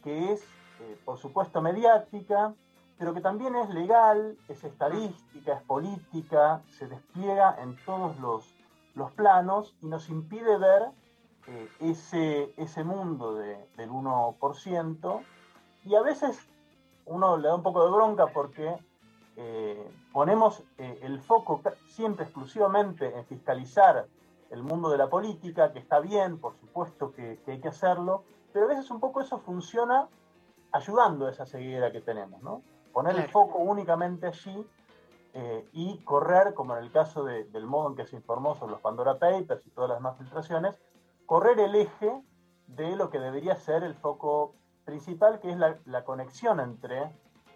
que es, eh, por supuesto, mediática, pero que también es legal, es estadística, es política, se despliega en todos los, los planos y nos impide ver eh, ese, ese mundo de- del 1%. Y a veces uno le da un poco de bronca porque eh, ponemos eh, el foco siempre exclusivamente en fiscalizar el mundo de la política, que está bien, por supuesto que, que hay que hacerlo, pero a veces un poco eso funciona ayudando a esa ceguera que tenemos, ¿no? Poner el foco únicamente allí eh, y correr, como en el caso de- del modo en que se informó sobre los Pandora Papers y todas las demás filtraciones, correr el eje de lo que debería ser el foco principal, que es la, la conexión entre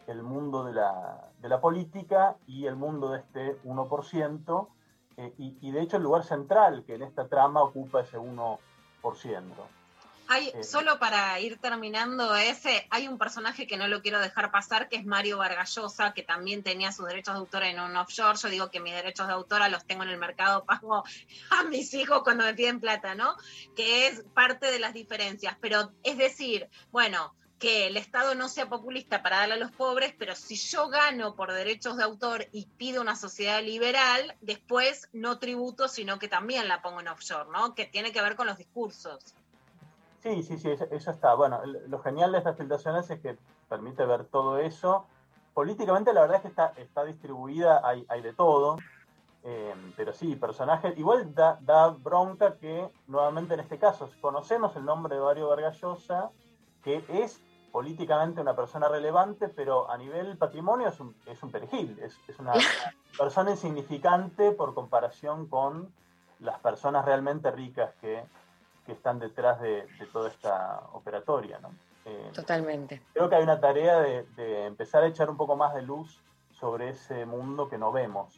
el mundo de la, de la política y el mundo de este 1%, eh, y, y de hecho el lugar central que en esta trama ocupa ese 1%. Hay, solo para ir terminando ese, hay un personaje que no lo quiero dejar pasar, que es Mario Vargallosa, que también tenía sus derechos de autor en un offshore. Yo digo que mis derechos de autora los tengo en el mercado, pago a mis hijos cuando me piden plata, ¿no? Que es parte de las diferencias. Pero es decir, bueno, que el Estado no sea populista para darle a los pobres, pero si yo gano por derechos de autor y pido una sociedad liberal, después no tributo, sino que también la pongo en offshore, ¿no? Que tiene que ver con los discursos. Sí, sí, sí, eso, está. Bueno, lo genial de estas filtraciones es que permite ver todo eso. Políticamente la verdad es que está, está distribuida, hay, hay de todo. Eh, pero sí, personajes. Igual da, da bronca que, nuevamente en este caso, conocemos el nombre de Mario Vargallosa, que es políticamente una persona relevante, pero a nivel patrimonio es un, es un perejil, es, es una persona insignificante por comparación con las personas realmente ricas que, que están detrás de, de toda esta operatoria. ¿no? Eh, Totalmente. creo que hay una tarea de, de empezar a echar un poco más de luz sobre ese mundo que no vemos.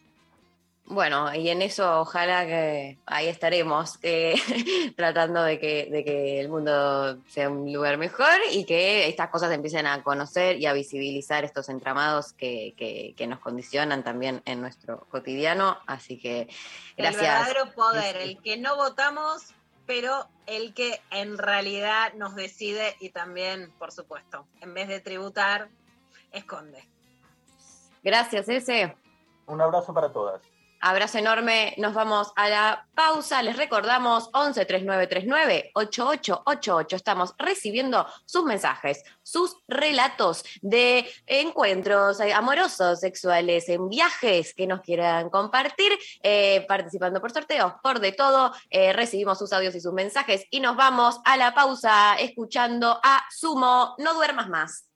Bueno, y en eso ojalá que ahí estaremos eh, tratando de que, de que el mundo sea un lugar mejor y que estas cosas empiecen a conocer y a visibilizar estos entramados que, que- que nos condicionan también en nuestro cotidiano. Así que gracias. El verdadero poder, el que no votamos, pero el que en realidad nos decide y también, por supuesto, en vez de tributar, esconde. Gracias, ese. Un abrazo para todas. Abrazo enorme, nos vamos a la pausa. Les recordamos 11 3939 8888. Estamos recibiendo sus mensajes, sus relatos de encuentros eh, amorosos, sexuales, en viajes que nos quieran compartir, eh, participando por sorteos, por de todo. Eh, recibimos sus audios y sus mensajes y nos vamos a la pausa escuchando a Sumo. No duermas más.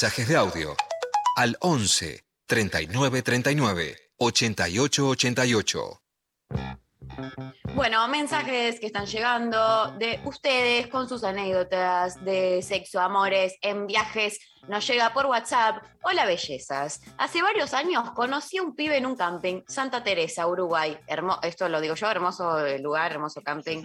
Mensajes de audio al 11 39 39 88 88. Bueno, mensajes que están llegando de ustedes con sus anécdotas de sexo, amores, en viajes. Nos llega por WhatsApp. Hola, bellezas. Hace varios años conocí a un pibe en un camping, Santa Teresa, Uruguay. Hermo- esto lo digo yo, hermoso lugar, hermoso camping.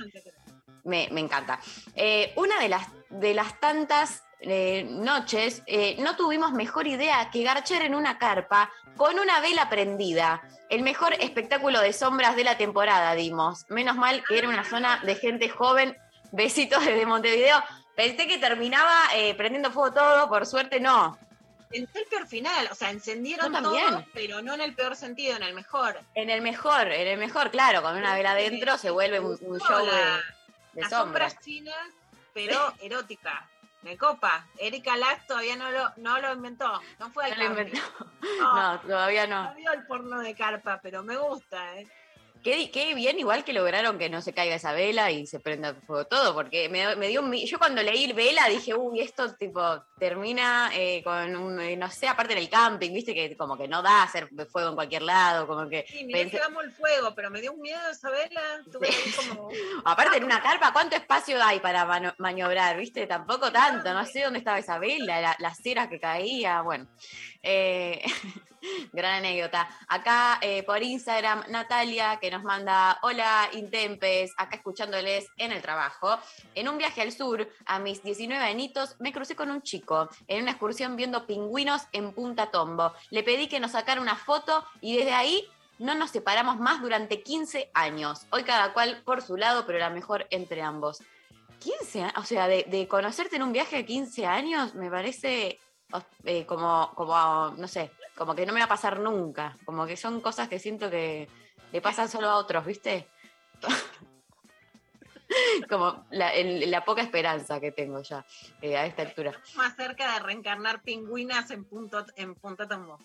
Me, me encanta. Eh, una de las, de las tantas eh, noches eh, no tuvimos mejor idea que garchar en una carpa con una vela prendida. El mejor espectáculo de sombras de la temporada dimos. Menos mal que era una zona de gente joven. Besitos desde Montevideo. Pensé que terminaba eh, prendiendo fuego todo, por suerte no. Pensé el peor final, o sea, encendieron todo, pero no en el peor sentido, en el mejor. En el mejor, en el mejor, claro, con una vela adentro se vuelve un, un show de, de Las sombras. sombras chinas, pero erótica. Me copa. Erika Lax todavía no lo, no lo inventó. No fue al No lo inventó. No, No, todavía no. no vio el porno de carpa, pero me gusta, ¿eh? Qué, qué bien, igual que lograron que no se caiga esa vela y se prenda fuego todo, porque me, me dio Yo cuando leí vela dije, uy, esto tipo termina eh, con un, eh, no sé, aparte en el camping, viste que como que no da hacer fuego en cualquier lado, como que. Sí, mirá pensé- que amo el fuego, pero me dio un miedo esa vela. Tuve ahí como. aparte en una carpa, ¿cuánto espacio hay para mano- maniobrar, viste? Tampoco tanto, no sé dónde estaba esa vela, la- las ceras que caía, bueno. Eh, Gran anécdota. Acá eh, por Instagram, Natalia, que nos manda, hola Intempes, acá escuchándoles en el trabajo. En un viaje al sur, a mis 19 añitos, me crucé con un chico en una excursión viendo pingüinos en Punta Tombo. Le pedí que nos sacara una foto y desde ahí no nos separamos más durante 15 años. Hoy cada cual por su lado, pero la mejor entre ambos. 15 años, o sea, de, de conocerte en un viaje de 15 años, me parece eh, como, como, no sé, como que no me va a pasar nunca. Como que son cosas que siento que le pasan solo a otros, ¿viste? como la, el- la poca esperanza que tengo ya eh, a esta altura. más cerca de reencarnar pingüinas en punto en Punta Tombo.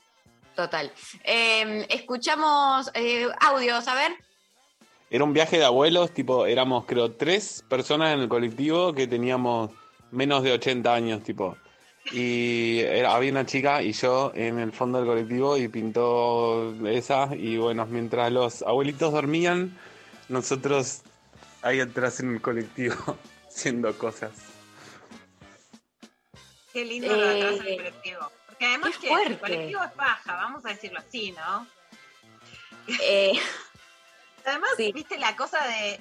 Total. Eh, escuchamos eh, audios, a ver. Era un viaje de abuelos, tipo, éramos creo tres personas en el colectivo que teníamos menos de 80 años, tipo. Y era- había una chica y yo en el fondo del colectivo y pintó esa. Y bueno, mientras los abuelitos dormían, nosotros ahí atrás en el colectivo haciendo cosas. Qué lindo lo de atrás Eh, del colectivo. Porque además que fuerte. el colectivo es paja, vamos a decirlo así, ¿no? Eh, Además, viste la cosa de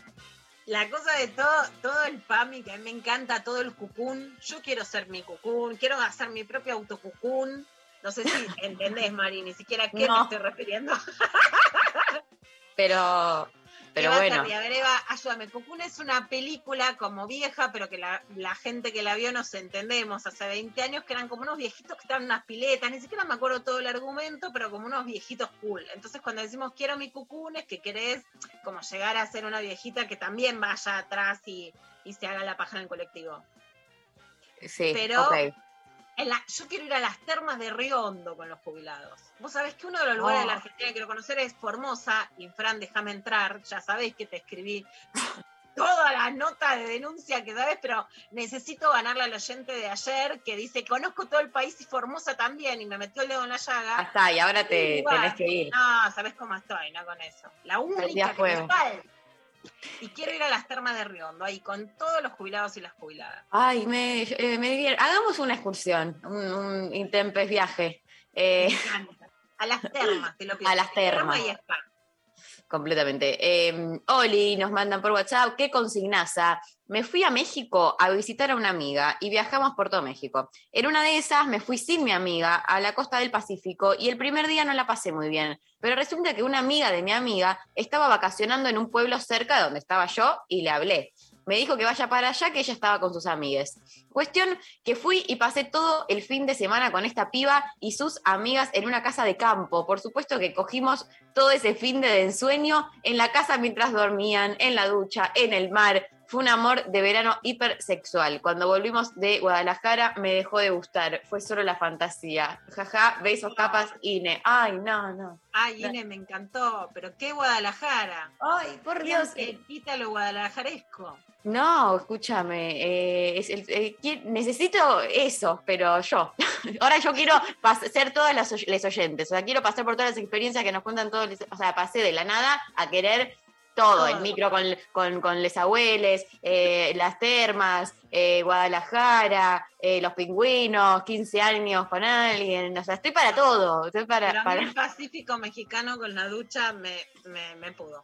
la cosa de todo, todo el PAMI, que a mí me encanta, todo el cucún. Yo quiero ser mi cucún, quiero hacer mi propio autocucún. No sé si entendés, Mari, ni siquiera a qué No. me estoy refiriendo. pero, pero Eva bueno. Ayúdame. Cocoon es una película como vieja, pero que la, la gente que la vio nos entendemos. Hace 20 años que eran como unos viejitos que estaban en unas piletas. Ni siquiera me acuerdo todo el argumento, pero como unos viejitos cool. Entonces, cuando decimos quiero mi Cocoon, es que querés como llegar a ser una viejita que también vaya atrás y, y se haga la paja en el colectivo. Sí, Pero. En la- yo quiero ir a las termas de Río Hondo con los jubilados. Vos sabés que uno de los lugares de la Oh. Argentina que quiero conocer es Formosa, y Fran, déjame entrar, ya sabés que te escribí toda la nota de denuncia que sabes, pero necesito ganarle al oyente de ayer que dice, conozco todo el país y Formosa también, y me metió el dedo en la llaga. Ah, está, y ahora te lugar. tenés que ir. No, sabés cómo estoy, no con eso. La única que me falta. Y quiero ir a las termas de Río Hondo, ahí con todos los jubilados y las jubiladas. Ay, me, eh, me Hagamos una excursión, un, un intempes viaje. Eh, A las termas, te lo pido. A las Terma termas. y spa. Completamente. Eh, Oli, nos mandan por WhatsApp, qué consignaza. Me fui a México a visitar a una amiga y viajamos por todo México. En una de esas me fui sin mi amiga a la costa del Pacífico y el primer día no la pasé muy bien. Pero resulta que una amiga de mi amiga estaba vacacionando en un pueblo cerca de donde estaba yo y le hablé. Me dijo que vaya para allá, que ella estaba con sus amigues. Cuestión que fui y pasé todo el fin de semana con esta piba y sus amigas en una casa de campo. Por supuesto que cogimos todo ese fin de ensueño en la casa mientras dormían, en la ducha, en el mar. Fue un amor de verano hipersexual. Cuando volvimos de Guadalajara me dejó de gustar. Fue solo la fantasía. Jaja, besos, capas, Ine. Ay, no, no. Ay, Ine, me encantó, pero qué Guadalajara. Ay, por Dios. El lo guadalajaresco. No, escúchame, eh, es el- eh, necesito eso, pero yo. Ahora yo quiero ser todas las oyentes, o sea, quiero pasar por todas las experiencias que nos cuentan todos, o sea, pasé de la nada a querer todo, el micro con, con, con les abueles, eh, las termas, eh, Guadalajara, eh, los pingüinos, 15 años con alguien, o sea, estoy para todo, estoy para... Pero a mí para... el Pacífico mexicano con la ducha me, me, me pudo.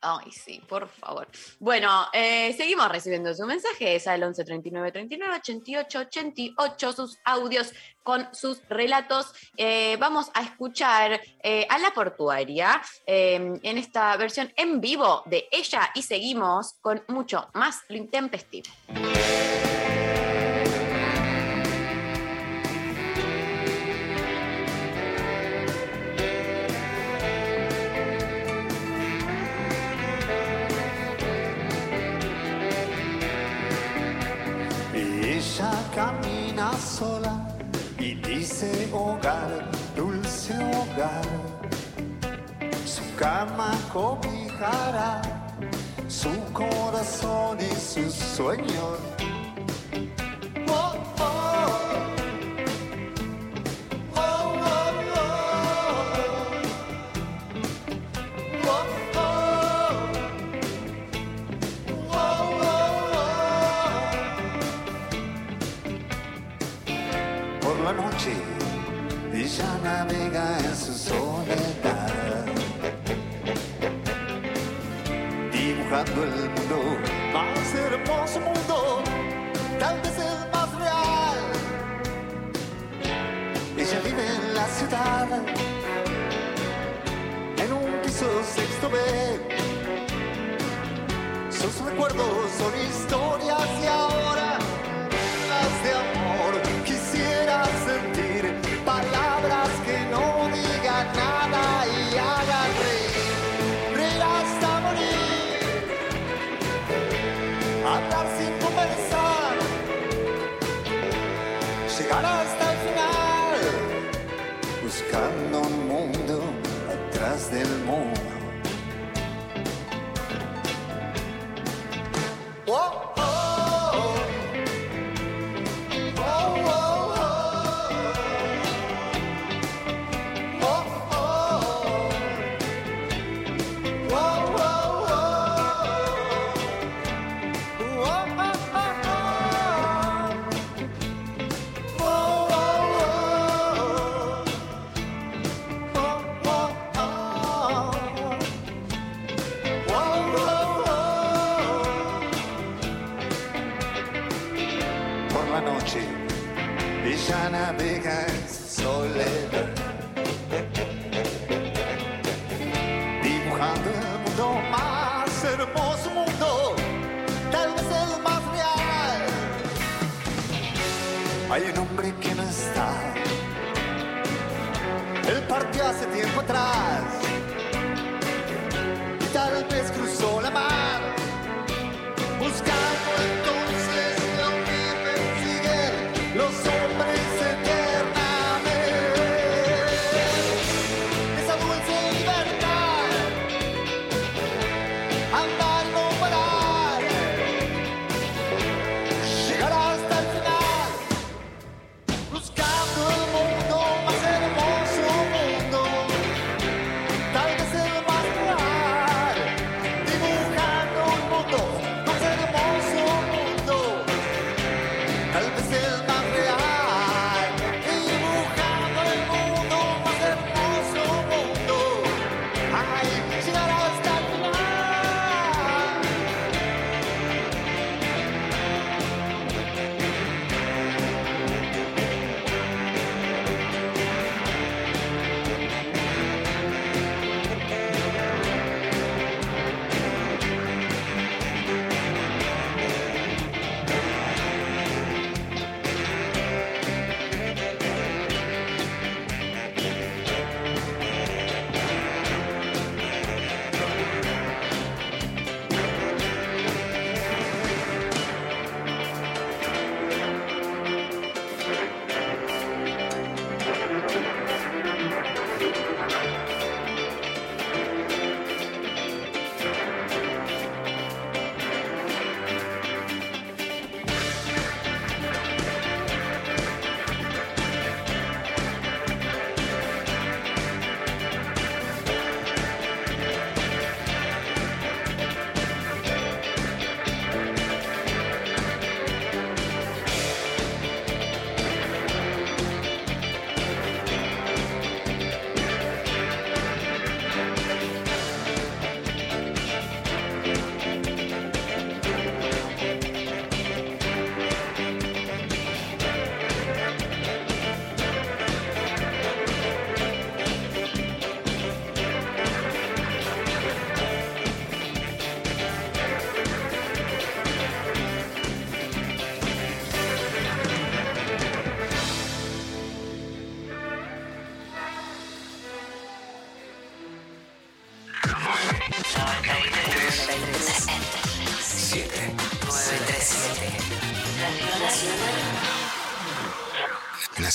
Ay, sí, por favor. Bueno, eh, seguimos recibiendo sus mensajes al 11 39 39 88 88, sus audios con sus relatos. Eh, vamos a escuchar eh, a la portuaria eh, en esta versión en vivo de ella y seguimos con mucho más lo intempestivo. su cama cobijará, su corazón y sus sueños. navega en su soledad, dibujando el mundo, más hermoso mundo, tal vez el más real. Ella vive en la ciudad, en un piso sexto B. Sus recuerdos son historias y ahora.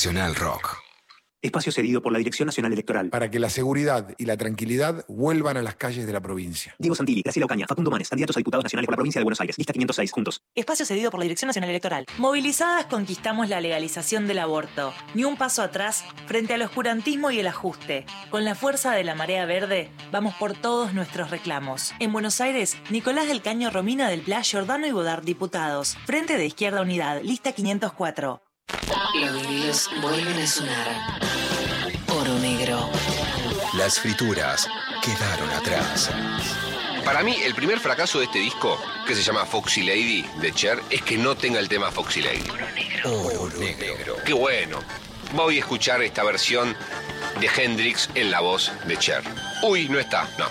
Nacional Rock. Espacio cedido por la Dirección Nacional Electoral. Para que la seguridad y la tranquilidad vuelvan a las calles de la provincia. Diego Santilli, Graciela Ocaña, Facundo Manes, candidatos a diputados nacionales por la provincia de Buenos Aires. Lista 506, juntos. Espacio cedido por la Dirección Nacional Electoral. Movilizadas conquistamos la legalización del aborto. Ni un paso atrás frente al oscurantismo y el ajuste. Con la fuerza de la marea verde, vamos por todos nuestros reclamos. En Buenos Aires, Nicolás del Caño, Romina del Pla, Giordano y Bodar, diputados. Frente de Izquierda Unidad, lista 504. Los vinilos vuelven a sonar. Oro negro. Las frituras quedaron atrás. Para mí, el primer fracaso de este disco, que se llama Foxy Lady de Cher, es que no tenga el tema Foxy Lady. Oro negro. Qué bueno. Voy a escuchar esta versión de Hendrix en la voz de Cher. Uy, no está, no.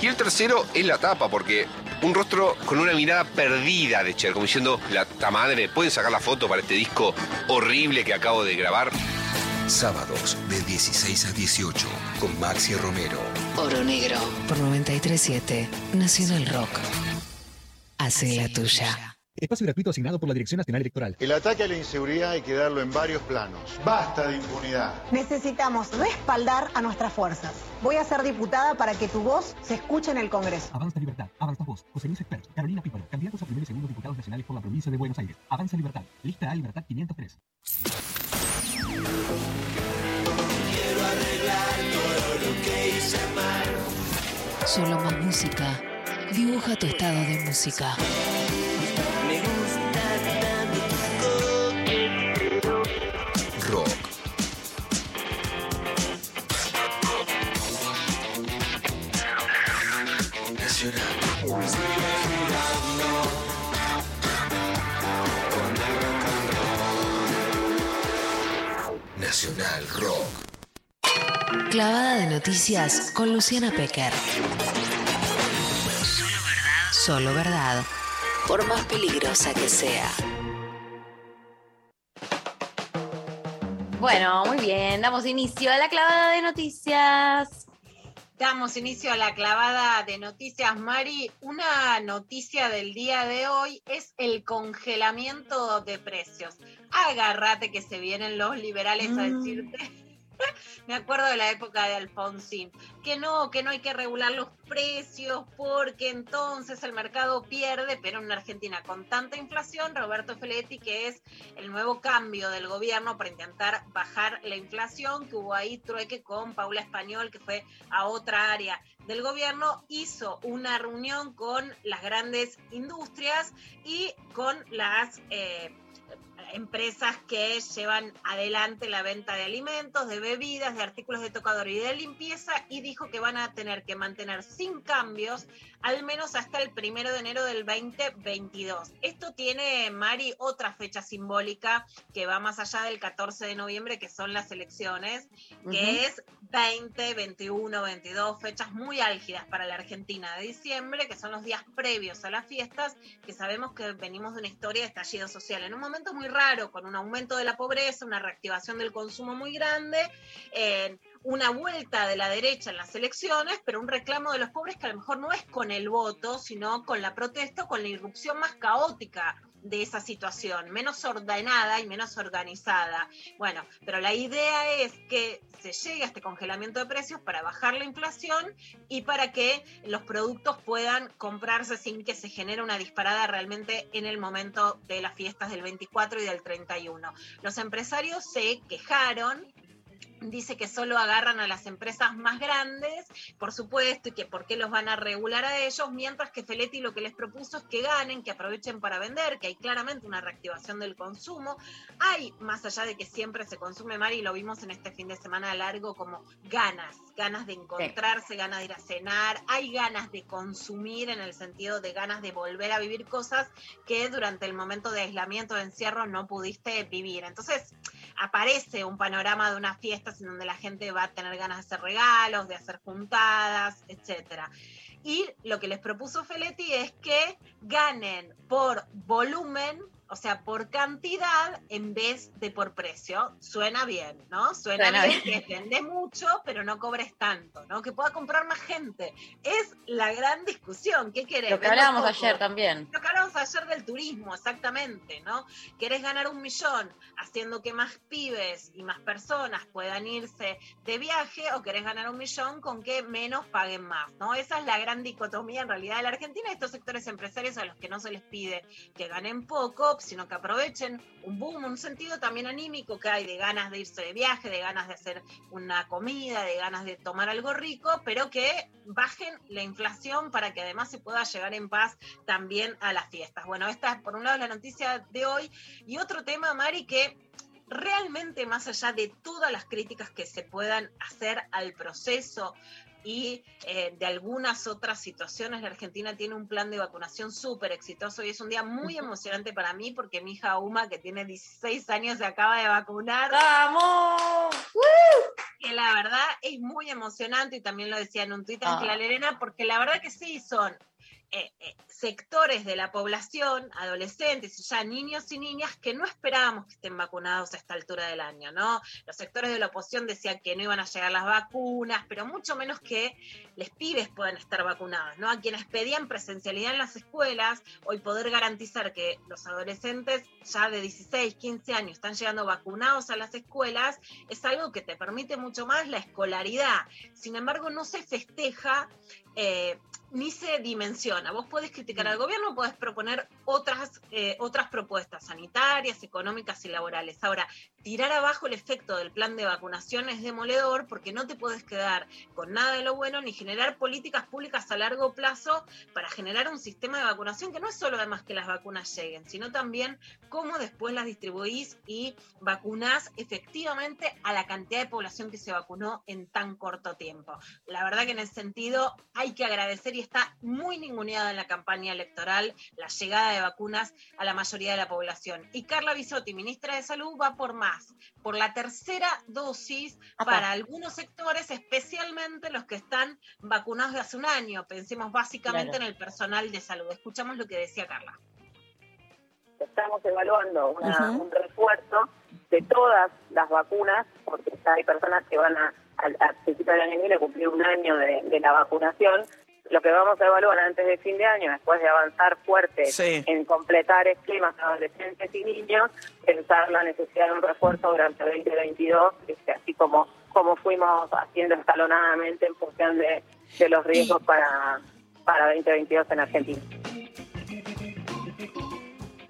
Y el tercero es la tapa, porque un rostro con una mirada perdida de Cher, como diciendo, la ta madre, ¿pueden sacar la foto para este disco horrible que acabo de grabar? Sábados de 16 a 18 con Maxi Romero. Oro negro. Por 937 Nacional Rock. Hace la tuya. Espacio gratuito asignado por la Dirección Nacional Electoral. El ataque a la inseguridad hay que darlo en varios planos. Basta de impunidad. Necesitamos respaldar a nuestras fuerzas. Voy a ser diputada para que tu voz se escuche en el Congreso. Avanza Libertad, Avanza Vos, José Luis Expert, Carolina Píparo, candidatos a primer y segundo diputados nacionales por la provincia de Buenos Aires. Avanza Libertad, lista A Libertad 503. Quiero arreglar todo lo que hice mal. Solo más música. Dibuja tu estado de música. Nacional Rock. Clavada de noticias con Luciana Pecker. Solo verdad. Por más peligrosa que sea. Bueno, muy bien, damos inicio a la clavada de noticias. Damos inicio a la clavada de noticias, Mari. Una noticia del día de hoy es el congelamiento de precios. Agárrate que se vienen los liberales a decirte. Me acuerdo de la época de Alfonsín, que no, que no hay que regular los precios porque entonces el mercado pierde, pero en una Argentina con tanta inflación, Roberto Feletti, que es el nuevo cambio del gobierno para intentar bajar la inflación, que hubo ahí trueque con Paula Español, que fue a otra área del gobierno, hizo una reunión con las grandes industrias y con las... eh, empresas que llevan adelante la venta de alimentos, de bebidas, de artículos de tocador y de limpieza y dijo que van a tener que mantener sin cambios al menos hasta el primero de enero del 2022. Esto tiene, Mari, otra fecha simbólica que va más allá del 14 de noviembre, que son las elecciones, que Ujú. es 20, 21, 22, fechas muy álgidas para la Argentina de diciembre, que son los días previos a las fiestas, que sabemos que venimos de una historia de estallido social en un momento muy con un aumento de la pobreza, una reactivación del consumo muy grande, una vuelta de la derecha en las elecciones, pero un reclamo de los pobres que a lo mejor no es con el voto, sino con la protesta, con la irrupción más caótica de esa situación, menos ordenada y menos organizada. Bueno, pero la idea es que se llegue a este congelamiento de precios para bajar la inflación y para que los productos puedan comprarse sin que se genere una disparada realmente en el momento de las fiestas del 24 y del 31. Los empresarios se quejaron dice que solo agarran a las empresas más grandes, por supuesto, y que por qué los van a regular a ellos, mientras que Feletti lo que les propuso es que ganen, que aprovechen para vender, que hay claramente una reactivación del consumo. Hay, más allá de que siempre se consume mal, y lo vimos en este fin de semana largo, como ganas, ganas de encontrarse, ganas de ir a cenar, hay ganas de consumir en el sentido de ganas de volver a vivir cosas que durante el momento de aislamiento, de encierro, no pudiste vivir. Entonces, aparece un panorama de unas fiestas en donde la gente va a tener ganas de hacer regalos, de hacer juntadas, etcétera. Y lo que les propuso Feletti es que ganen por volumen, o sea, por cantidad en vez de por precio. Suena bien, ¿no? Suena, Suena bien, bien. que vendes mucho, pero no cobres tanto, ¿no? Que pueda comprar más gente. Es la gran discusión. ¿Qué querés? Lo que hablábamos ayer también. Lo que hablábamos ayer del turismo, exactamente, ¿no? ¿Querés ganar un millón haciendo que más pibes y más personas puedan irse de viaje o querés ganar un millón con que menos paguen más, ¿no? Esa es la gran dicotomía en realidad de la Argentina y estos sectores empresarios a los que no se les pide que ganen poco, sino que aprovechen un boom, un sentido también anímico que hay de ganas de irse de viaje, de ganas de hacer una comida, de ganas de tomar algo rico, pero que bajen la inflación para que además se pueda llegar en paz también a las fiestas. Bueno, esta es por un lado la noticia de hoy y otro tema, Mari, que realmente más allá de todas las críticas que se puedan hacer al proceso, y eh, de algunas otras situaciones. La Argentina tiene un plan de vacunación súper exitoso y es un día muy emocionante para mí porque mi hija Uma, que tiene 16 años, se acaba de vacunar. ¡Vamos! Que la verdad es muy emocionante y también lo decía en un tuit Ah. Ángela Lerena, porque la verdad que sí son eh, eh, sectores de la población, adolescentes, ya niños y niñas, que no esperábamos que estén vacunados a esta altura del año, ¿no? Los sectores de la oposición decían que no iban a llegar las vacunas, pero mucho menos que les pibes puedan estar vacunados, ¿no? A quienes pedían presencialidad en las escuelas, hoy poder garantizar que los adolescentes ya de 16, 15 años están llegando vacunados a las escuelas, es algo que te permite mucho más la escolaridad. Sin embargo, no se festeja eh, ni se dimensiona. Vos podés criticar al gobierno, podés proponer otras, eh, otras propuestas sanitarias, económicas y laborales. Ahora, tirar abajo el efecto del plan de vacunación es demoledor porque no te puedes quedar con nada de lo bueno ni generar políticas públicas a largo plazo para generar un sistema de vacunación que no es solo además que las vacunas lleguen, sino también cómo después las distribuís y vacunás efectivamente a la cantidad de población que se vacunó en tan corto tiempo. La verdad que en ese sentido hay que agradecer y está muy ninguneada en la campaña electoral la llegada de vacunas a la mayoría de la población. Y Carla Bisotti, ministra de Salud, va por más, por la tercera dosis para algunos sectores, especialmente los que están vacunados de hace un año. Pensemos básicamente Claro. en el personal de salud. Escuchamos lo que decía Carla. estamos evaluando una- un refuerzo de todas las vacunas, porque ya hay personas que van a, al principio del año que viene cumplir un año de, de la vacunación. Lo que vamos a evaluar antes de fin de año, después de avanzar fuerte Sí. en completar esquemas adolescentes y niños, pensar la necesidad de un refuerzo durante 2022, este, así como, como fuimos haciendo escalonadamente en función de, de los riesgos para, para 2022 en Argentina.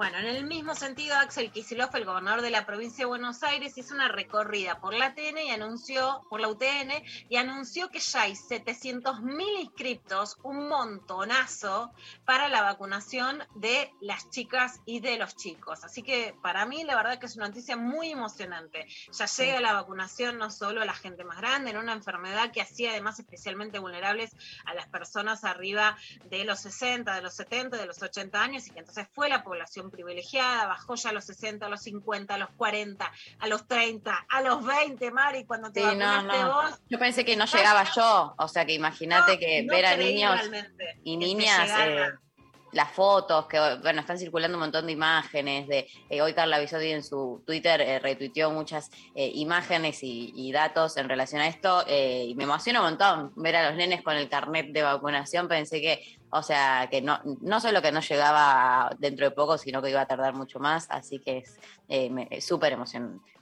Bueno, en el mismo sentido, Axel Kicillof, el gobernador de la provincia de Buenos Aires, hizo una recorrida por la TN y anunció, por la UTN, y anunció que ya hay 700.000 inscriptos, un montonazo, para la vacunación de las chicas y de los chicos. Así que para mí, la verdad que es una noticia muy emocionante. Ya llega la vacunación no solo a la gente más grande, en una enfermedad que hacía además especialmente vulnerables a las personas arriba de los 60, de los 70, de los 80 años, y que entonces fue la población privilegiada, bajó ya a los 60, a los 50, a los 40, a los 30, a los 20, Mari, cuando te Sí, no, vacunaste no. vos. Yo pensé que no llegaba yo. O sea, que imagínate que no ver a niños y que niñas. eh, las fotos, que bueno, están circulando un montón de imágenes. de eh, Hoy Carla Bisotti en su Twitter eh, retuiteó muchas eh, imágenes y, datos en relación a esto. eh, y me emociona un montón ver a los nenes con el carnet de vacunación. Pensé que, o sea, que no, no solo que no llegaba dentro de poco, sino que iba a tardar mucho más. Así que es eh, súper emocionante.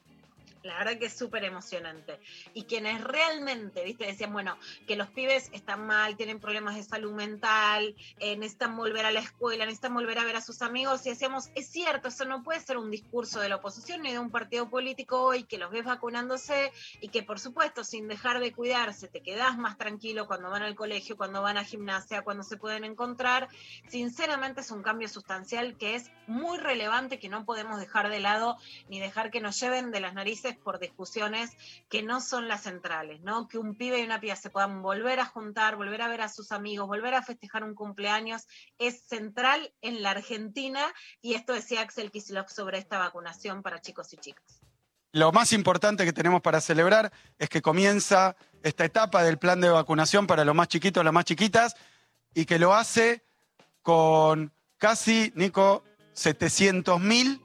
La verdad que es súper emocionante. Y quienes realmente, viste, decían, bueno, que los pibes están mal, tienen problemas de salud mental, eh, necesitan volver a la escuela, necesitan volver a ver a sus amigos. Y decíamos, es cierto, eso no puede ser un discurso de la oposición ni de un partido político hoy que los ves vacunándose y que, por supuesto, sin dejar de cuidarse, te quedas más tranquilo cuando van al colegio, cuando van a gimnasia, cuando se pueden encontrar. Sinceramente, es un cambio sustancial que es muy relevante, que no podemos dejar de lado ni dejar que nos lleven de las narices por discusiones que no son las centrales, ¿no? Que un pibe y una piba se puedan volver a juntar, volver a ver a sus amigos, volver a festejar un cumpleaños, es central en la Argentina y esto decía Axel Kicillof sobre esta vacunación para chicos y chicas. Lo más importante que tenemos para celebrar es que comienza esta etapa del plan de vacunación para los más chiquitos, las más chiquitas, y que lo hace con casi, Nico, 700 mil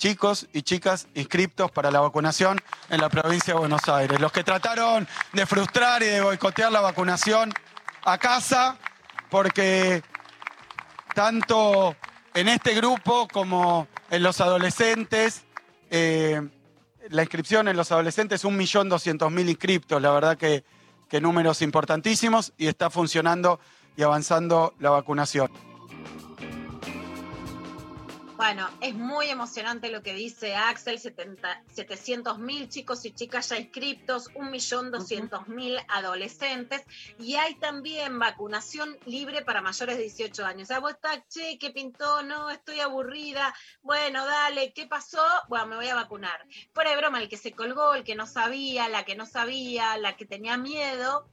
chicos y chicas inscriptos para la vacunación en la provincia de Buenos Aires. Los que trataron de frustrar y de boicotear la vacunación a casa porque tanto en este grupo como en los adolescentes. eh, la inscripción en los adolescentes, 1.200.000 inscriptos, la verdad que, que números importantísimos y está funcionando y avanzando la vacunación. Bueno, es muy emocionante lo que dice Axel, 700 mil chicos y chicas ya inscriptos, 1.200.000 adolescentes y hay también vacunación libre para mayores de 18 años. O sea, vos estás, che, ¿qué pintó? No, estoy aburrida. Bueno, dale, ¿qué pasó? Bueno, me voy a vacunar. Fuera de broma, el que se colgó, el que no sabía, la que no sabía, la que tenía miedo,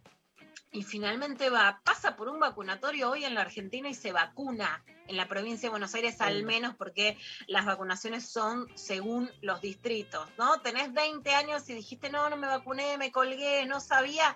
y finalmente va, pasa por un vacunatorio hoy en la Argentina y se vacuna en la provincia de Buenos Aires al menos porque las vacunaciones son según los distritos, ¿no? Tenés 20 años y dijiste, no, no me vacuné, me colgué, no sabía,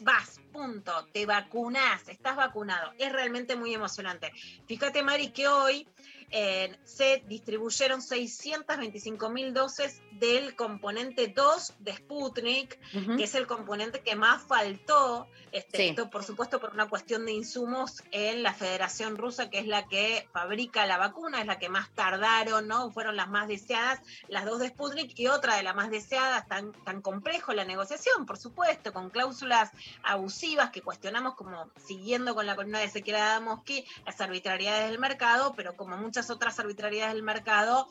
vas, punto, te vacunás, estás vacunado. Es realmente muy emocionante. Fíjate, Mari, que hoy eh, se distribuyeron 625 mil dosis del componente 2 de Sputnik, que es el componente que más faltó, este, Sí. esto por supuesto por una cuestión de insumos en la Federación Rusa, que es la que fabrica la vacuna, es la que más tardaron, ¿no? Fueron las más deseadas, las dos de Sputnik, y otra de las más deseadas, tan, tan complejo la negociación, por supuesto, con cláusulas abusivas que cuestionamos como siguiendo con la columna de Ezequiel Adamowski, las arbitrariedades del mercado, pero como muchas otras arbitrariedades del mercado,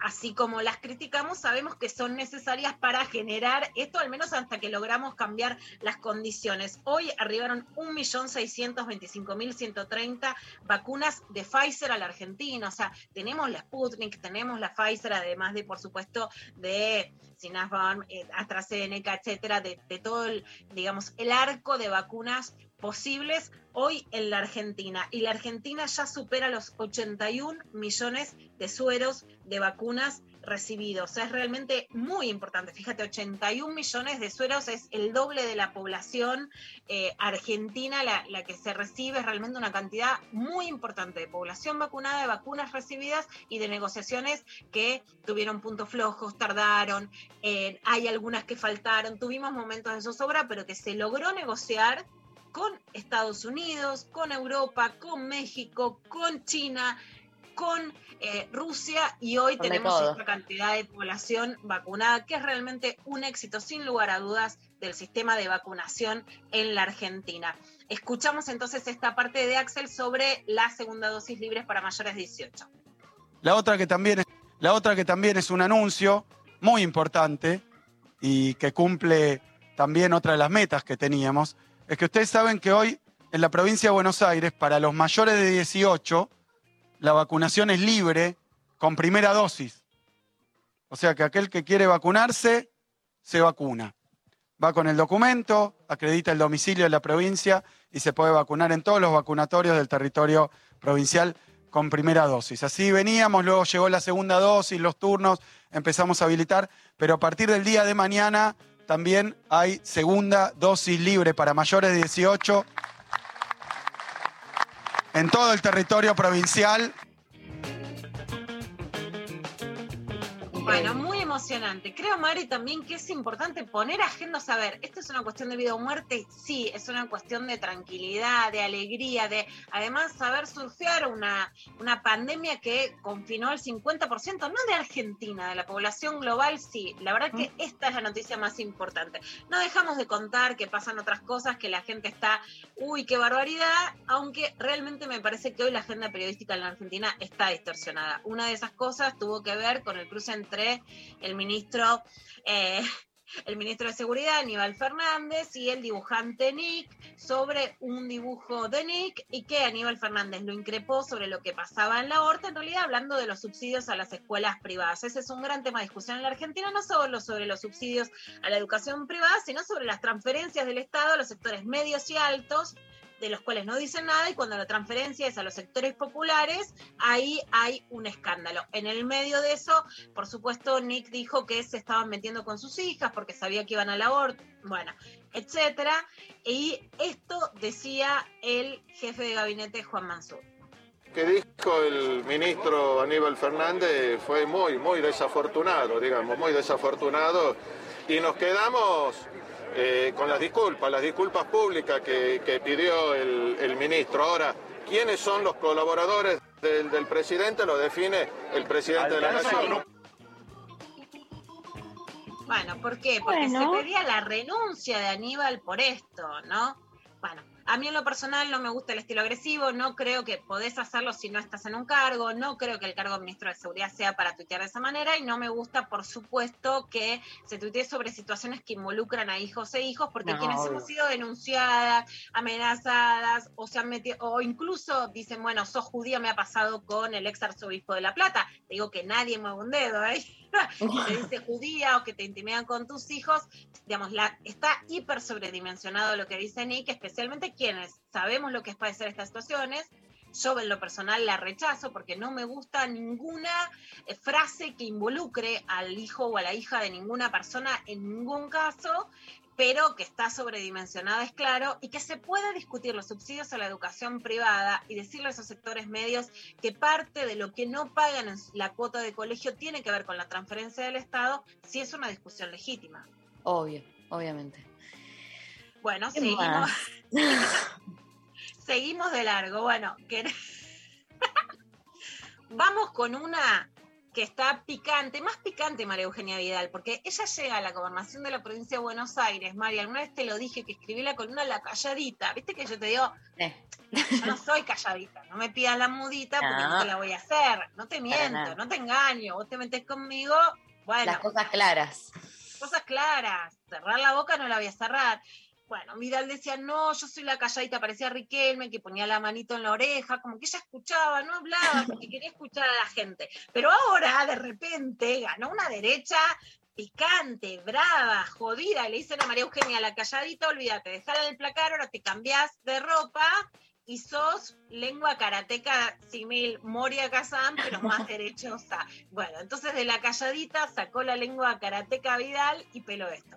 así como las criticamos, sabemos que son necesarias para generar esto, al menos hasta que logramos cambiar las condiciones. Hoy arribaron 1.625.130 vacunas de Pfizer a la Argentina, o sea, tenemos la Sputnik, tenemos la Pfizer, además de, por supuesto, de Sinopharm, eh, AstraZeneca, etcétera, de, de todo el, digamos, el arco de vacunas posibles hoy en la Argentina. Y la Argentina ya supera los 81 millones de sueros de vacunas recibidos. O sea, es realmente muy importante. Fíjate, 81 millones de sueros es el doble de la población eh, argentina, la, que se recibe. Es realmente una cantidad muy importante de población vacunada, de vacunas recibidas y de negociaciones que tuvieron puntos flojos, tardaron. eh, hay algunas que faltaron. Tuvimos momentos de zozobra, pero que se logró negociar con Estados Unidos, con Europa, con México, con China, con eh, Rusia y hoy Con tenemos esta cantidad de población vacunada, que es realmente un éxito, sin lugar a dudas, del sistema de vacunación en la Argentina. Escuchamos entonces esta parte de Axel sobre la segunda dosis libres para mayores de 18. La otra que también es, la otra que también es un anuncio muy importante y que cumple también otra de las metas que teníamos, es que ustedes saben que hoy en la provincia de Buenos Aires, para los mayores de 18, la vacunación es libre con primera dosis. O sea que aquel que quiere vacunarse, se vacuna. Va con el documento, acredita el domicilio de la provincia y se puede vacunar en todos los vacunatorios del territorio provincial con primera dosis. Así veníamos, luego llegó la segunda dosis, los turnos, empezamos a habilitar, pero a partir del día de mañana también hay segunda dosis libre para mayores de 18 en todo el territorio provincial. Bueno, muy emocionante. Creo, Mari, también que es importante poner agendas a ver, ¿esto es una cuestión de vida o muerte? Sí, es una cuestión de tranquilidad, de alegría, de además saber surfear una, una pandemia que confinó el 50%, no de Argentina, de la población global, sí. La verdad que esta es la noticia más importante. No dejamos de contar que pasan otras cosas, que la gente está, uy, qué barbaridad, aunque realmente me parece que hoy la agenda periodística en la Argentina está distorsionada. Una de esas cosas tuvo que ver con el cruce entre el ministro, eh, el ministro de Seguridad, Aníbal Fernández, y el dibujante Nick sobre un dibujo de Nick y que Aníbal Fernández lo increpó sobre lo que pasaba en la Horta, en realidad hablando de los subsidios a las escuelas privadas. Ese es un gran tema de discusión en la Argentina, no solo sobre los subsidios a la educación privada, sino sobre las transferencias del Estado a los sectores medios y altos de los cuales no dicen nada y cuando la transferencia es a los sectores populares, ahí hay un escándalo. En el medio de eso, por supuesto, Nick dijo que se estaban metiendo con sus hijas porque sabía que iban a la aborto, bueno, etcétera. Y esto decía el jefe de gabinete Juan Mansur. que dijo el ministro Aníbal Fernández fue muy, muy desafortunado, digamos, muy desafortunado. Y nos quedamos eh, con las disculpas, las disculpas públicas que, que pidió el, el ministro. Ahora, quiénes son los colaboradores del, del presidente, lo define el presidente de la Nación. Bueno, ¿por qué? Porque Bueno. se pedía la renuncia de Aníbal por esto, ¿no? Bueno, a mí en lo personal no me gusta el estilo agresivo, no creo que podés hacerlo si no estás en un cargo, no creo que el cargo de ministro de Seguridad sea para tuitear de esa manera y no me gusta, por supuesto, que se tuitee sobre situaciones que involucran a hijos e hijos, porque No, quienes obvio. hemos sido denunciadas, amenazadas o se han metido, o incluso dicen, bueno, sos judía, me ha pasado con el ex arzobispo de La Plata. Te digo que nadie mueve un dedo, ¿eh? que te dice judía o que te intimidan con tus hijos, digamos, la, está hiper sobredimensionado lo que dice Nick, especialmente quienes sabemos lo que es padecer estas situaciones. Yo en lo personal la rechazo porque no me gusta ninguna eh, frase que involucre al hijo o a la hija de ninguna persona en ningún caso, pero que está sobredimensionada, es claro, y que se puede discutir los subsidios a la educación privada y decirle a esos sectores medios que parte de lo que no pagan en la cuota de colegio tiene que ver con la transferencia del Estado, si es una discusión legítima. Obvio, obviamente. Bueno, ¿Qué seguimos. seguimos de largo. Bueno, que- vamos con una que está picante, más picante María Eugenia Vidal, porque ella llega a la gobernación de la provincia de Buenos Aires, María, alguna vez te lo dije que escribí la columna La Calladita, viste que yo te digo, yo no soy calladita, no me pidas la mudita porque no, No. te la voy a hacer, no te miento, no te engaño, vos te metes conmigo, bueno, Las cosas claras. cosas claras. Cerrar la boca no la voy a cerrar. Bueno, Vidal decía, no, yo soy la calladita, parecía Riquelme, que ponía la manito en la oreja, como que ella escuchaba, no hablaba, porque quería escuchar a la gente. Pero ahora, de repente, ganó una derecha picante, brava, jodida. Le dicen a María Eugenia, la calladita, olvídate, dejala en el placar, ahora te cambiás de ropa y sos lengua karateca simil Moria Kazan, pero más derechosa. Bueno, entonces de la calladita sacó la lengua karateca Vidal y peló esto.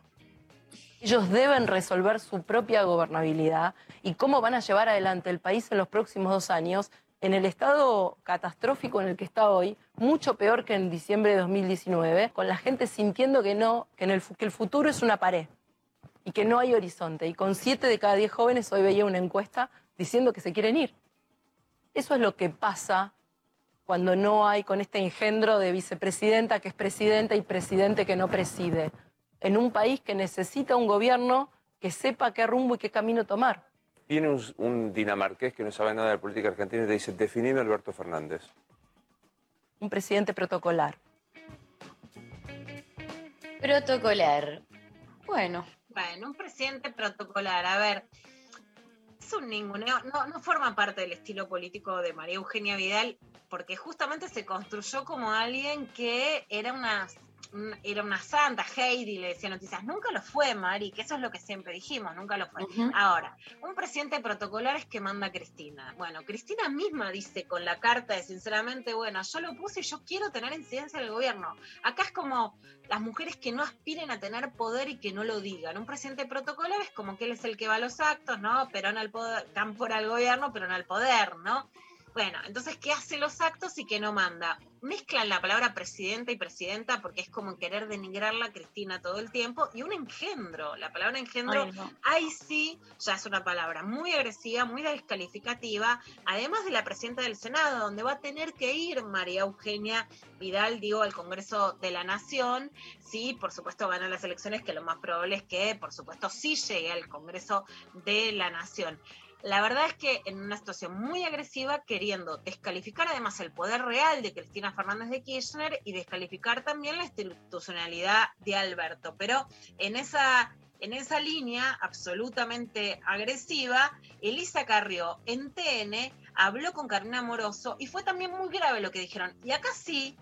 Ellos deben resolver su propia gobernabilidad y cómo van a llevar adelante el país en los próximos dos años en el estado catastrófico en el que está hoy, mucho peor que en diciembre de 2019, con la gente sintiendo que no, que, en el, que el futuro es una pared y que no hay horizonte. Y con siete de cada diez jóvenes hoy veía una encuesta diciendo que se quieren ir. Eso es lo que pasa cuando no hay con este engendro de vicepresidenta que es presidenta y presidente que no preside, en un país que necesita un gobierno que sepa qué rumbo y qué camino tomar. Viene un, un dinamarqués que no sabe nada de política argentina y te dice, definime Alberto Fernández. Un presidente protocolar. Protocolar. Bueno. Bueno, un presidente protocolar. A ver, es un ninguneo. No, no forma parte del estilo político de María Eugenia Vidal, porque justamente se construyó como alguien que era una, un- era una santa. Heidi le decía noticias. Nunca lo fue, Mari, que eso es lo que siempre dijimos, nunca lo fue. Ahora, un presidente protocolar es que manda Cristina. Bueno, Cristina misma dice con la carta de sinceramente, bueno, yo lo puse y yo quiero tener incidencia en el gobierno. Acá es como las mujeres que no aspiren a tener poder y que no lo digan. Un presidente protocolar es como que él es el que va a los actos, ¿no? Perón al poder, Cámpora al gobierno, pero no al poder, ¿no? Bueno, entonces, ¿qué hace los actos y qué no manda? Mezclan la palabra presidenta y presidenta porque es como querer denigrarla a Cristina todo el tiempo y un engendro. La palabra engendro Ay, no. ahí sí ya es una palabra muy agresiva, muy descalificativa, además de la presidenta del Senado, donde va a tener que ir María Eugenia Vidal, digo, al Congreso de la Nación, sí, por supuesto ganan las elecciones, que lo más probable es que, por supuesto, sí llegue al Congreso de la Nación. La verdad es que en una situación muy agresiva, queriendo descalificar además el poder real de Cristina Fernández de Kirchner y descalificar también la institucionalidad de Alberto. Pero en esa en esa línea absolutamente agresiva, Elisa Carrió en TN habló con Karina Moroso y fue también muy grave lo que dijeron. Y acá sí,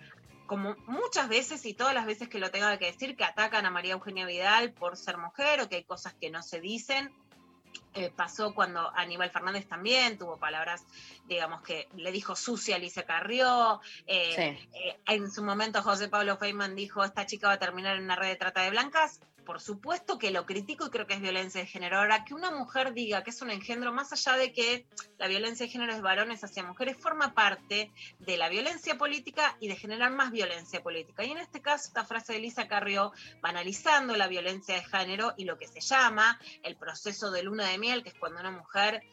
como muchas veces y todas las veces que lo tenga que decir, que atacan a María Eugenia Vidal por ser mujer o que hay cosas que no se dicen. Eh, pasó cuando Aníbal Fernández también tuvo palabras, digamos, que le dijo sucia a Alicia Carrió. eh, Sí. eh, en su momento José Pablo Feynman dijo, esta chica va a terminar en una red de trata de blancas. Por supuesto que lo critico y creo que es violencia de género. Ahora, que una mujer diga que es un engendro, más allá de que la violencia de género es varones hacia mujeres, forma parte de la violencia política y de generar más violencia política. Y en este caso, esta frase de Elisa Carrió, banalizando la violencia de género y lo que se llama el proceso de luna de miel, que es cuando una mujer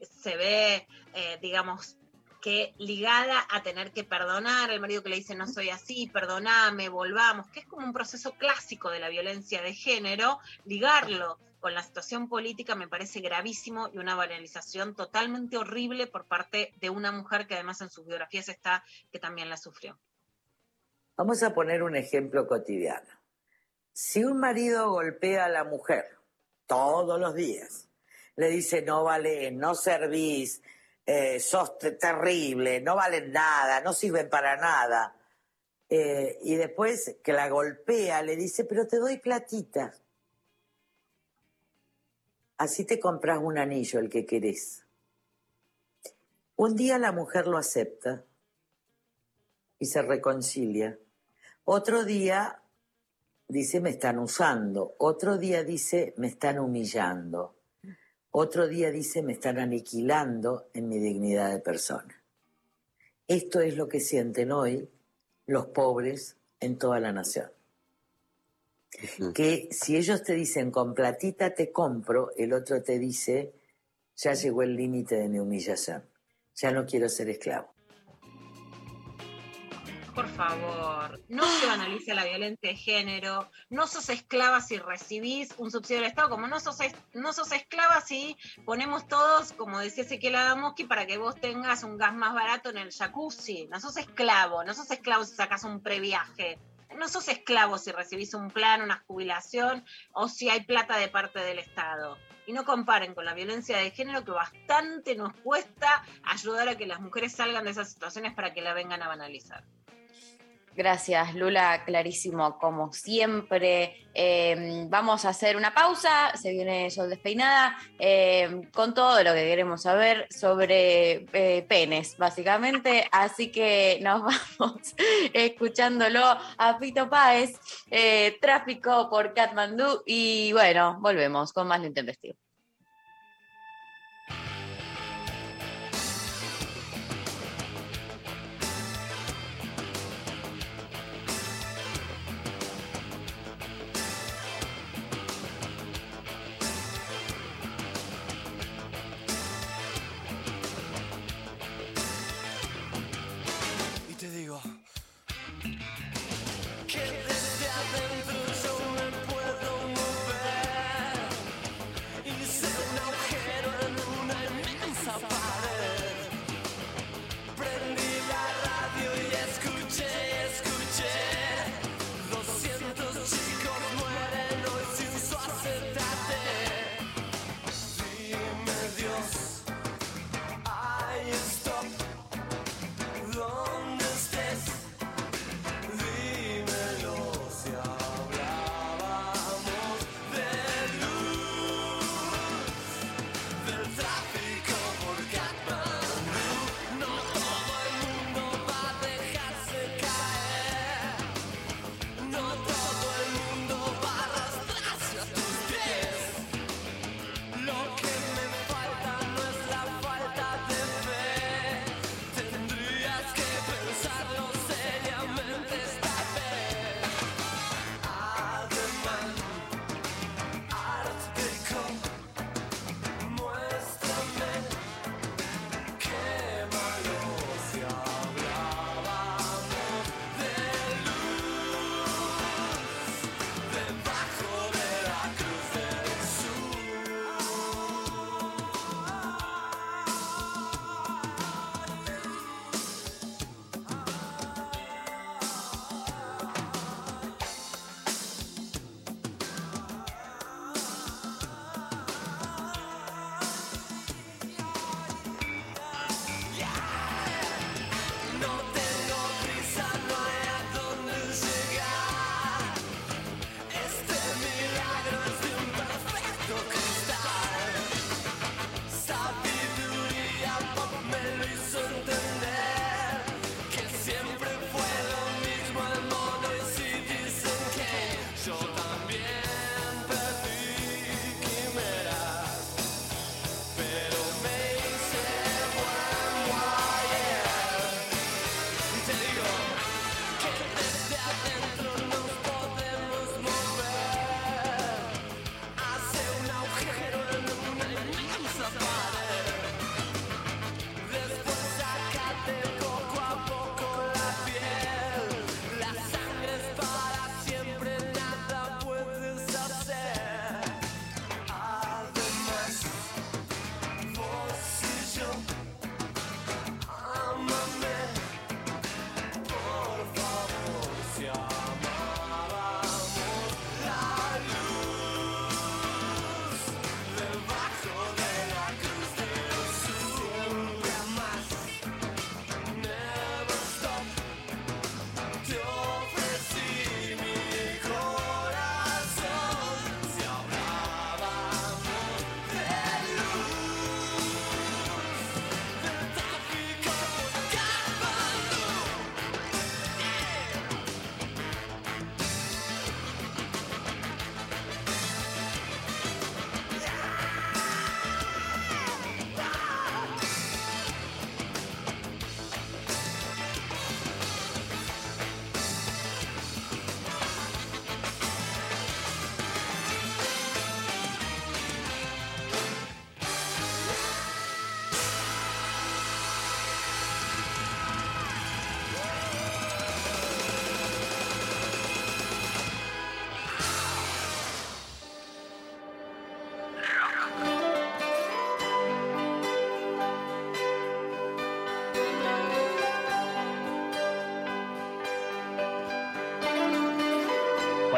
se ve, eh, digamos, que ligada a tener que perdonar, el marido que le dice no soy así, perdoname, volvamos, que es como un proceso clásico de la violencia de género, ligarlo con la situación política me parece gravísimo y una banalización totalmente horrible por parte de una mujer que además en sus biografías está que también la sufrió. Vamos a poner un ejemplo cotidiano. Si un marido golpea a la mujer todos los días, le dice no vale, no servís, eh, sos te- terrible, no valen nada, no sirven para nada, eh, y después que la golpea le dice pero te doy platita, así te compras un anillo el que querés. Un día la mujer lo acepta y se reconcilia. Otro día dice me están usando. Otro día dice me están humillando. Otro día dice me están aniquilando en mi dignidad de persona. Esto es lo que sienten hoy los pobres en toda la nación. Que si ellos te dicen con platita te compro, el otro te dice ya llegó el límite de mi humillación. Ya no quiero ser esclavo. Favor, no se banalice la violencia de género, no sos esclava si recibís un subsidio del Estado, como no sos, no sos esclava si ponemos todos, como decía Ezequiel Adamoski, para que vos tengas un gas más barato en el jacuzzi. No sos esclavo, no sos esclavo si sacas un previaje. No sos esclavo si recibís un plan, una jubilación o si hay plata de parte del Estado. Y no comparen con la violencia de género que bastante nos cuesta ayudar a que las mujeres salgan de esas situaciones para que la vengan a banalizar. Gracias, Lula, clarísimo, como siempre. Eh, vamos a hacer una pausa, se viene Sol Despeinada, eh, con todo lo que queremos saber sobre eh, penes, básicamente. Así que nos vamos escuchándolo a Pito Páez, eh, Tráfico por Katmandú, y bueno, volvemos con más Lo Intempestivo.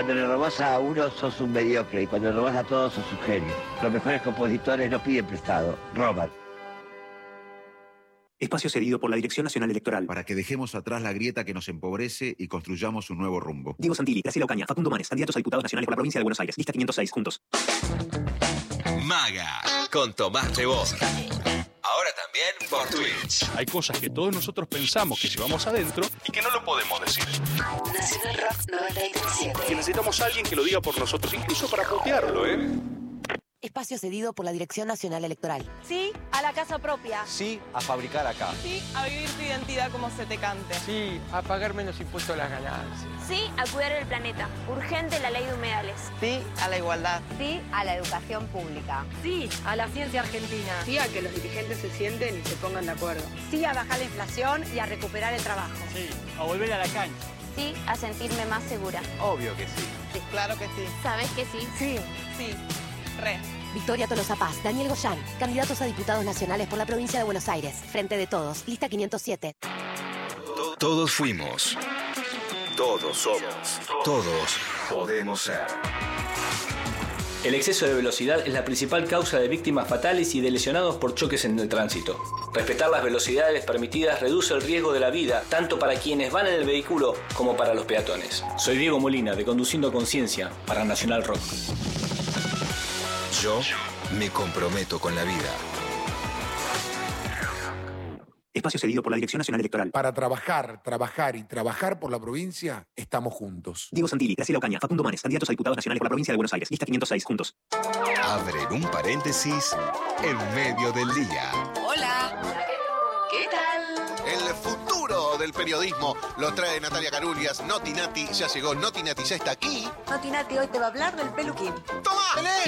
Cuando le robás a uno sos un mediocre y cuando le robás a todos sos un genio. Los mejores compositores no piden prestado, roban. Espacio cedido por la Dirección Nacional Electoral. Para que dejemos atrás la grieta que nos empobrece y construyamos un nuevo rumbo. Diego Santilli, Graciela Ocaña, Facundo Manes, candidatos a diputados nacionales por la provincia de Buenos Aires. Lista 506, juntos. Maga, con Tomás también por Twitch. Hay cosas que todos nosotros pensamos que llevamos adentro y que no lo podemos decir. Nacional Rock 937. Que necesitamos a alguien que lo diga por nosotros, incluso para putearlo, ¿eh? Espacio cedido por la Dirección Nacional Electoral. Sí a la casa propia. Sí a fabricar acá. Sí a vivir tu identidad como se te cante. Sí a pagar menos impuestos a las ganancias. Sí a cuidar el planeta. Urgente la ley de humedales. Sí a la igualdad. Sí a la educación pública. Sí a la ciencia argentina. Sí a que los dirigentes se sienten y se pongan de acuerdo. Sí a bajar la inflación y a recuperar el trabajo. Sí a volver a la cancha. Sí a sentirme más segura. Obvio que sí. Sí, claro que sí. ¿Sabes que sí? Sí. Sí. Re. Victoria Tolosa Paz, Daniel Goyán, candidatos a diputados nacionales por la provincia de Buenos Aires. Frente de todos, lista 507. Todos fuimos. Todos somos. Todos podemos ser. El exceso de velocidad es la principal causa de víctimas fatales y de lesionados por choques en el tránsito. Respetar las velocidades permitidas reduce el riesgo de la vida, tanto para quienes van en el vehículo como para los peatones. Soy Diego Molina, de Conduciendo Conciencia, para Nacional Rock. Yo me comprometo con la vida. Espacio cedido por la Dirección Nacional Electoral. Para trabajar, trabajar y trabajar por la provincia, estamos juntos. Diego Santilli, Graciela Ocaña, Facundo Manes, candidatos a diputados nacionales por la provincia de Buenos Aires. Lista 506, juntos. Abren un paréntesis en medio del día. Hola. Futuro del periodismo lo trae Natalia Carulias. Noti Nati ya llegó. Noti Nati ya está aquí. Noti Nati hoy te va a hablar del peluquín.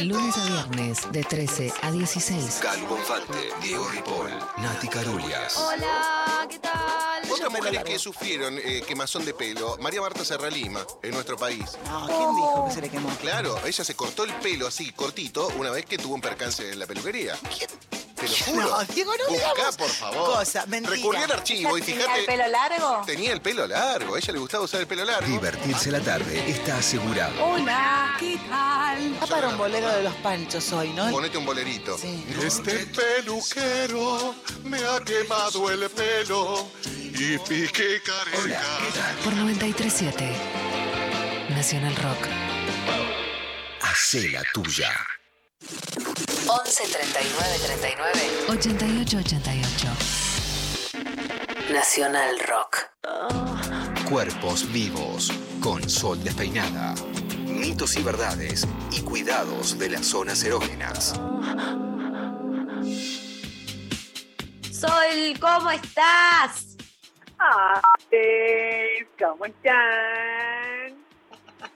Lunes a viernes de 13 a 16. Calvo Bonfante, Diego Ripoll, Nati Carulias. Hola, ¿qué tal? Otras mujeres que sufrieron eh, quemazón de pelo, María Marta Serralima, en nuestro país. No, ¿quién dijo que se le quemó? Claro, ella se cortó el pelo así, cortito, una vez que tuvo un percance en la peluquería. ¿Quién? Te lo juro. No, Diego, no Buscá, digamos por favor. cosa, mentira. Recurrí al archivo y ¿Tenía fíjate. el pelo largo? Tenía el pelo largo, a ella le gustaba usar el pelo largo. Divertirse la tarde está asegurado. Hola, ¿qué tal? Va para un bolero de los panchos hoy, ¿no? Ponete un bolerito. Este peluquero me ha quemado el pelo y pique careca. Por 937. Nacional Rock. Hacé la tuya. 11 39 39 88 88. Nacional Rock. Cuerpos vivos, con sol despeinada. Mitos y verdades y cuidados de las zonas erógenas. Sol, ¿cómo estás? Ah, ¿cómo están?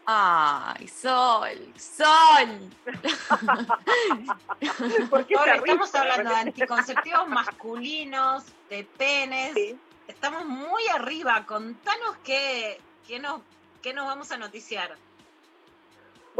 Ay, Sol, Sol. ¿Por qué Ahora estamos hablando de anticonceptivos masculinos, de penes. Estamos muy arriba. Contanos qué, qué, nos, qué nos vamos a noticiar.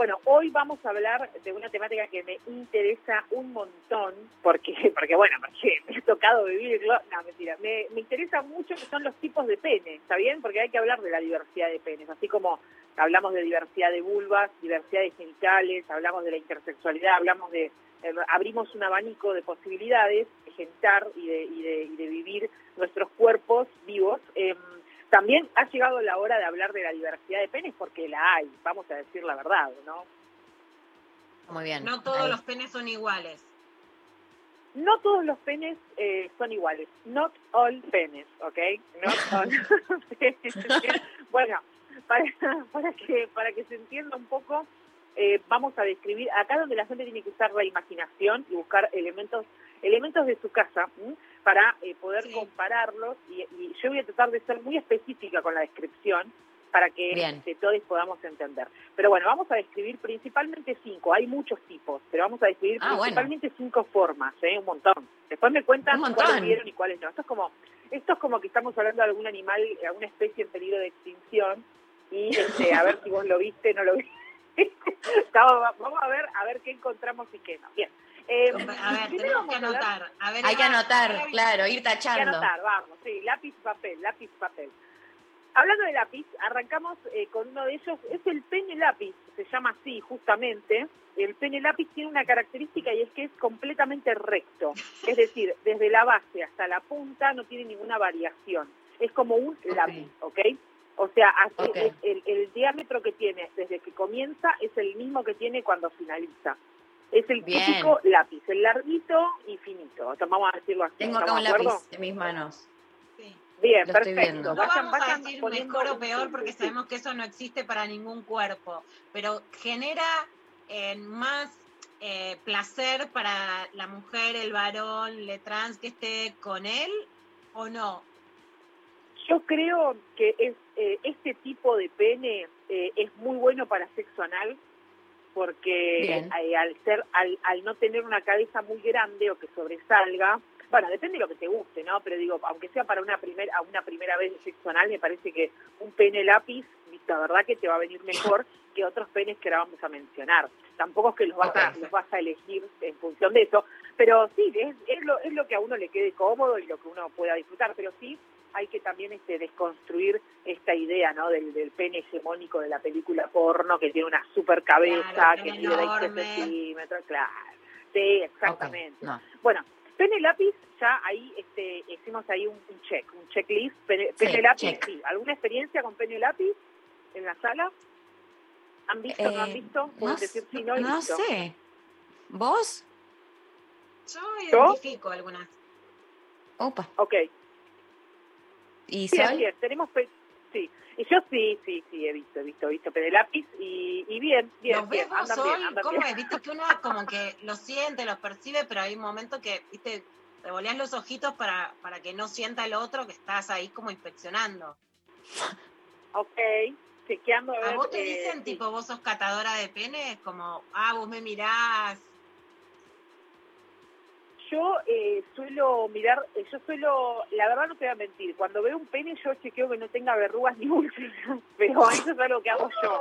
Bueno, hoy vamos a hablar de una temática que me interesa un montón, porque, porque bueno, porque me ha tocado vivirlo. No, mentira, me, interesa mucho que son los tipos de pene, ¿está bien? Porque hay que hablar de la diversidad de penes, así como hablamos de diversidad de vulvas, diversidad de genitales, hablamos de la intersexualidad, hablamos de, eh, abrimos un abanico de posibilidades de gentar y de, y de, y de vivir nuestros cuerpos vivos. Em, también ha llegado la hora de hablar de la diversidad de penes porque la hay, vamos a decir la verdad, ¿no? Muy bien. No todos los penes son iguales. No todos los penes eh, son iguales. Not all penes, ¿ok? Not all penes. bueno, para, para, que, para que se entienda un poco, eh, vamos a describir, acá donde la gente tiene que usar la imaginación y buscar elementos elementos de su casa ¿m? Para eh, poder compararlos y, y yo voy a tratar de ser muy específica con la descripción para que este, todos podamos entender. Pero bueno, vamos a describir principalmente cinco, hay muchos tipos, pero vamos a describir Ah, bueno. principalmente cinco formas, ¿eh? un montón. Después me cuentan cuáles vieron y cuáles no. Esto es como esto es como que estamos hablando de algún animal, alguna especie en peligro de extinción y este, a ver si vos lo viste, no lo viste. Vamos a ver a ver qué encontramos y qué no. Bien. Eh, A ver, primero tenemos que vamos a hablar- anotar. A ver, Hay que anotar, claro, ir hay que tachando. anotar, vamos, sí, lápiz, papel, lápiz, papel. Hablando de lápiz, arrancamos eh, con uno de ellos, es el pene lápiz, se llama así justamente. El pene lápiz tiene una característica y es que es completamente recto, es decir, desde la base hasta la punta no tiene ninguna variación, es como un lápiz, ¿ok? O sea, así Ok. es el, el diámetro que tiene desde que comienza es el mismo que tiene cuando finaliza. Es el Bien. típico lápiz, el larguito y finito. O sea, vamos a decirlo así. Tengo acá ¿estamos un lápiz en mis manos. Bien, Lo estoy perfecto. viendo. No Vayan- vamos a decir mejor o peor porque sí. sabemos que eso no existe para ningún cuerpo, pero genera eh, más eh, placer para la mujer, el varón, le trans que esté con él o no. Yo creo que es eh, este tipo de pene eh, es muy bueno para sexo anal porque eh, al ser al, al no tener una cabeza muy grande o que sobresalga, bueno, depende de lo que te guste, ¿no? Pero digo, aunque sea para una primera a una primera vez sexo anal, me parece que un pene lápiz, la verdad que te va a venir mejor que otros penes que ahora vamos a mencionar. Tampoco es que los vas a los vas a elegir en función de eso, pero sí, es, es lo, es lo que a uno le quede cómodo y lo que uno pueda disfrutar, pero sí hay que también este desconstruir esta idea ¿no? del, del pene hegemónico de la película porno que tiene una super cabeza Claro, que mide 20 enorme. centímetros claro sí exactamente No. bueno pene lápiz ya ahí este hicimos ahí un, un check un checklist pene, Sí, pene lápiz check. sí alguna experiencia con pene lápiz en la sala han visto no han Eh, visto no, decir sí no y no listo. sé. ¿Vos? Yo ¿Yo? identifico algunas. Opa. Ok. ¿Y bien, tenemos... pe- Sí, y yo sí, sí, sí, he visto, he visto, he visto pene lápiz y, y bien, bien, ¿Los bien, andan Sol? bien, andan ¿Cómo bien. es? Viste que uno como que lo siente, lo percibe, pero hay un momento que, viste, te volteas los ojitos para, para que no sienta el otro que estás ahí como inspeccionando. Ok, chequeando a ¿A ver... vos te eh, dicen, sí. tipo, vos sos catadora de penes? Como, ah, vos me mirás. Yo eh, suelo mirar, eh, yo suelo, la verdad no te voy a mentir, cuando veo un pene yo chequeo que no tenga verrugas ni úlceras, pero eso es algo que hago yo.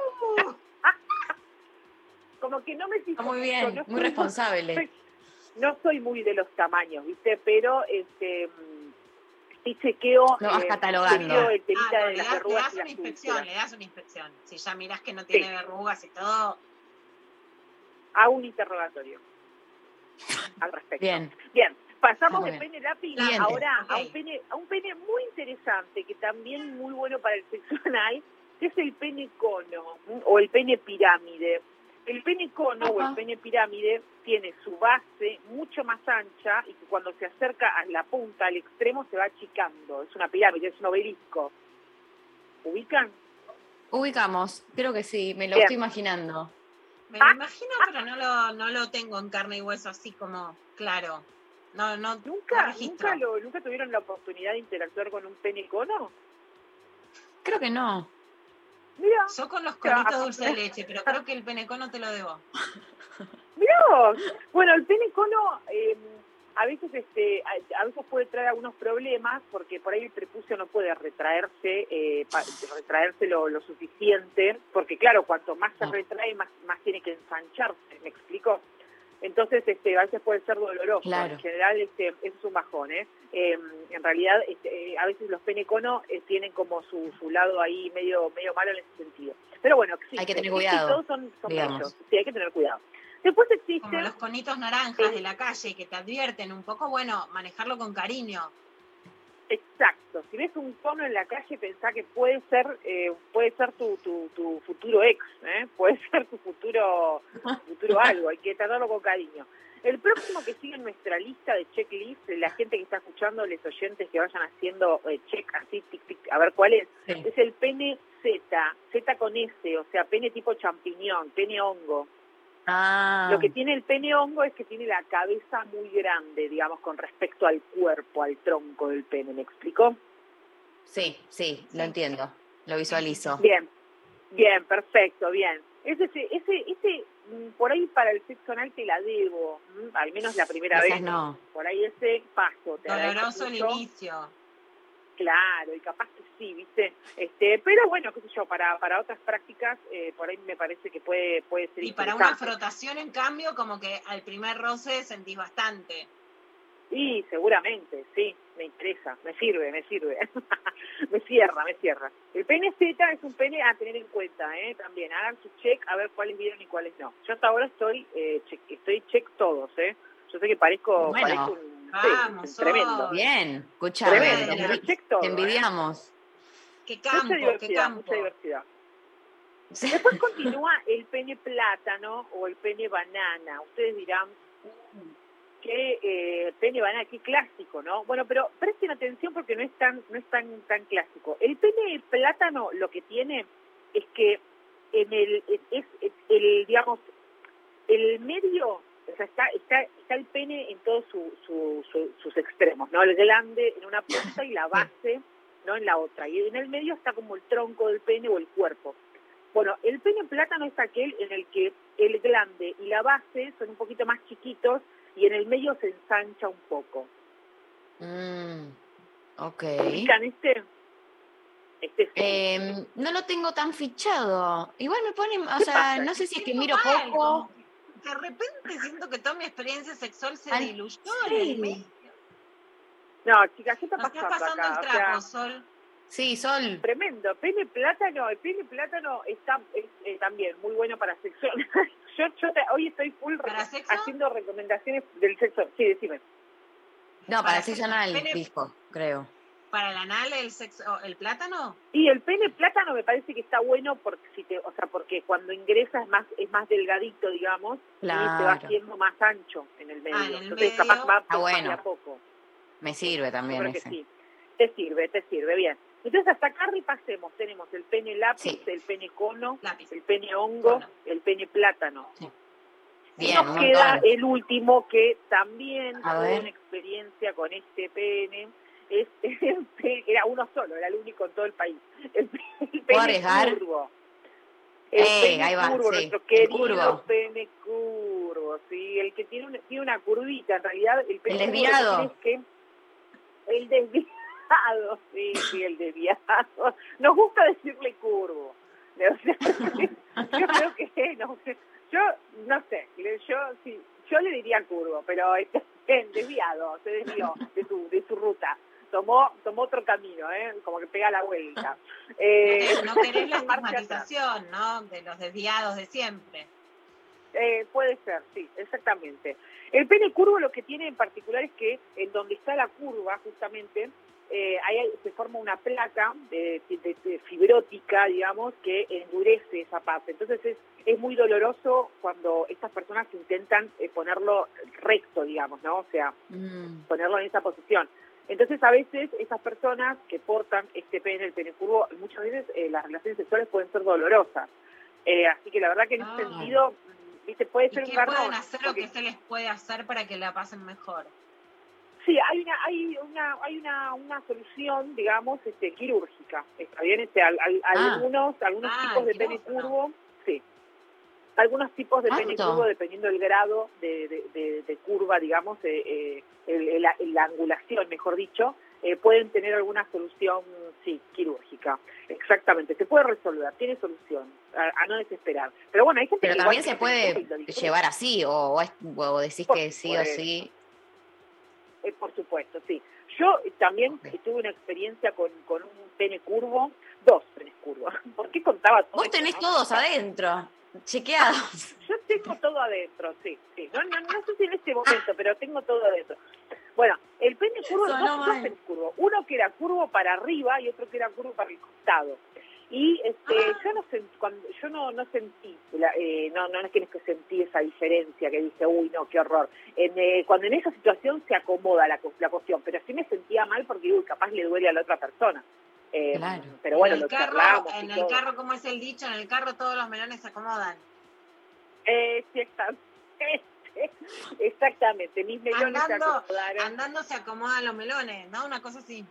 Como que no me fijo Muy mucho, bien, no muy soy- responsable. no soy muy de los tamaños, ¿viste? Pero este mm, sí chequeo, Lo vas eh, catalogando. chequeo el temita Ah, no, de le las das, le verrugas das una inspección, úlceras. le das una inspección. Si ya mirás que no tiene Sí. verrugas y todo, Hago un interrogatorio al respecto. Bien. Bien, pasamos Muy de bien. pene lápiz Siguiente. ahora a un pene, a un pene muy interesante que también muy bueno para el sexo anal, que es el pene cono o el pene pirámide. El pene cono o el pene pirámide tiene su base mucho más ancha y que cuando se acerca a la punta, al extremo, se va achicando. Es una pirámide, es un obelisco. ¿Ubican? Ubicamos, creo que sí, me lo Bien. estoy imaginando. Me Ah. lo imagino, pero no lo, no lo tengo en carne y hueso así como claro. No, no, ¿Nunca, nunca, lo, ¿Nunca tuvieron la oportunidad de interactuar con un pene cono? Creo que no. Mira, Yo con los conitos dulce de leche, pero creo que el penecono te lo debo. Mirá, vos. bueno, el pene cono eh, a veces este a, a veces puede traer algunos problemas porque por ahí el prepucio no puede retraerse eh, pa- retraerse lo, lo suficiente porque claro cuanto más se No. retrae más más tiene que ensancharse me explico entonces este a veces puede ser doloroso Claro. en general este es un bajón eh Eh, en realidad este, eh, a veces los pene cono eh, tienen como su, su lado ahí medio medio malo en ese sentido. Pero bueno existe, Hay que tener cuidado, todos son, son sí hay que tener cuidado después existe Como los conitos naranjas de la calle que te advierten un poco, bueno, manejarlo con cariño. Exacto. Si ves un cono en la calle, pensá que puede ser eh, puede ser tu, tu, tu futuro ex, ¿eh? puede ser tu futuro futuro algo. Hay que tratarlo con cariño. El próximo que sigue en nuestra lista de checklist, la gente que está escuchando, los oyentes que vayan haciendo eh, check así, tic, tic, a ver cuál es, Sí. es el pene Z, Z con S, o sea, pene tipo champiñón, pene hongo. Ah, Lo que tiene el pene hongo es que tiene la cabeza muy grande, digamos, con respecto al cuerpo, al tronco del pene. ¿Me explicó? sí, sí, lo entiendo, lo visualizo. Bien, bien, perfecto, bien. Ese, ese, ese, ese, mm, por ahí para el sexo anal te la debo, mm, al menos la primera vez. no. Por ahí ese paso. Te Doloroso el inicio. Claro, y capaz que sí, ¿viste? Este, pero bueno, qué sé yo, para, para otras prácticas, eh, por ahí me parece que puede, puede ser Y para una frotación, en cambio, como que al primer roce sentís bastante. Y seguramente, sí, me interesa, me sirve, me sirve. me cierra, me cierra. El pene Z es un pene a tener en cuenta, ¿eh? También, hagan su check a ver cuáles vieron y cuáles no. Yo hasta ahora estoy, eh, check, estoy check todos, ¿eh? Yo sé que parezco, Bueno. parezco un, sí, Vamos, tremendo. Sol. Bien, escuchame. Tremendo, te ¿eh? envidiamos. Qué Mucha campo, qué diversidad, campo. mucha diversidad. Después continúa el pene plátano o el pene banana. Ustedes dirán "Mm, que eh, pene banana, qué clásico, ¿no? Bueno, pero presten atención porque no es tan, no es tan, tan clásico. El pene plátano lo que tiene es que en el, es, es el, digamos, el medio, o sea, está, está, está el pene en todos su- su- su- sus extremos, ¿no? El glande en una punta y la base, ¿no? En la otra. Y en el medio está como el tronco del pene o el cuerpo. Bueno, el pene plátano es aquel en el que el glande y la base son un poquito más chiquitos y en el medio se ensancha un poco. Mm, ok. ¿Ubican este? Este. Eh, no lo tengo tan fichado. Igual me pone, o ¿Qué sea, pasa? no sé si es que miro mal, poco. De repente siento que toda mi experiencia sexual se Al- diluyó sí. en el medio. No, chicas, ¿qué está Nos estás pasando pasando acá? el O sea, trapo, Sol. Sí, Sol. Tremendo. Pene plátano, el pene plátano está es, eh, también muy bueno para sexo. yo yo te- hoy estoy full re- haciendo recomendaciones del sexo. Sí, decime. No, para Para sexo anal, dijo, creo. ¿Para el anal el sexo, el plátano? Y el pene plátano me parece que está bueno porque si te, o sea, porque cuando ingresa es más es más delgadito, digamos, y se va haciendo más ancho en el medio. Ah, en el Entonces medio. capaz va Ah, más bueno. de a poco. Me sirve también creo que ese. sí. Te sirve, te sirve, bien. Entonces hasta acá repasemos. Tenemos el pene lápiz, Sí. el pene cono, Lápiz. el pene hongo, Cono. el pene plátano. Y Bien, nos queda montón. el último que también ver. una experiencia con este pene. Es el pe- era uno solo, era el único en todo el país. El, el pene arriesgar? curvo. El Eh, ahí va, curvo, sí, nuestro querido curvo. pene curvo, sí, el que tiene una, tiene una curvita, en realidad el pene El desviado. tiene es que el desviado, sí, sí, el desviado. Nos gusta decirle curvo. O sea, yo creo que no sé. Yo no sé, yo sí, yo le diría curvo, pero está bien, desviado, se desvió de su de su ruta. Tomó tomó otro camino, ¿eh? Como que pega la vuelta. Eh, No querés la estigmatización, ¿no? De los desviados de siempre. Eh, puede ser, sí, exactamente. El pene curvo lo que tiene en particular es que en donde está la curva, justamente, eh, ahí se forma una placa de, de- de fibrótica, digamos, que endurece esa parte. Entonces es, es muy doloroso cuando estas personas intentan eh, ponerlo recto, digamos, ¿no? O sea, Mm, ponerlo en esa posición. Entonces, a veces, esas personas que portan este pene, el pene curvo, muchas veces eh, las relaciones sexuales pueden ser dolorosas. Eh, así que la verdad que en Ah. ese sentido, mm, viste, puede ¿Y ser un qué garrón. pueden hacer o porque- qué se les puede hacer para que la pasen mejor? Sí, hay una, hay una, hay una, una solución, digamos, este, quirúrgica. Está bien, este, al- al- Ah. algunos, algunos Ah, tipos de pene curvo, sí. Algunos tipos de pene curvo, dependiendo del grado de, de- de- de curva, digamos, eh, eh, la, la angulación, mejor dicho, eh, pueden tener alguna solución, sí, quirúrgica. Exactamente, se puede resolver, tiene solución, a, a no desesperar. Pero bueno, hay gente Pero que también se puede llevar así, o, o es- o decís Por que sí o sí. Eh, por supuesto, sí. Yo eh, también tuve una experiencia con, con un pene curvo, dos penes curvos. ¿Por qué contaba todo Vos esto, tenés no? todos adentro, chequeados. Yo tengo todo adentro, sí, sí. No, no, no sé si en este momento, pero tengo todo adentro. Bueno, el pene curvo, dos, dos mal. penes curvos. Uno que era curvo para arriba y otro que era curvo para el costado. Y este, Ah. yo no sent- cuando, yo no, no sentí, la- eh, no, no es que no sentí esa diferencia que dije, uy, no, qué horror. En, eh, cuando en esa situación se acomoda la, la cuestión, pero sí me sentía mal porque, uy, capaz le duele a la otra persona. Eh, Claro. Pero bueno, en lo el carro, en el carro, como es el dicho, en el carro todos los melones se acomodan. Eh, sí, exactamente. Exactamente, mis melones se Andando, acomodaron. andando se acomodan los melones, ¿no? Una cosa así.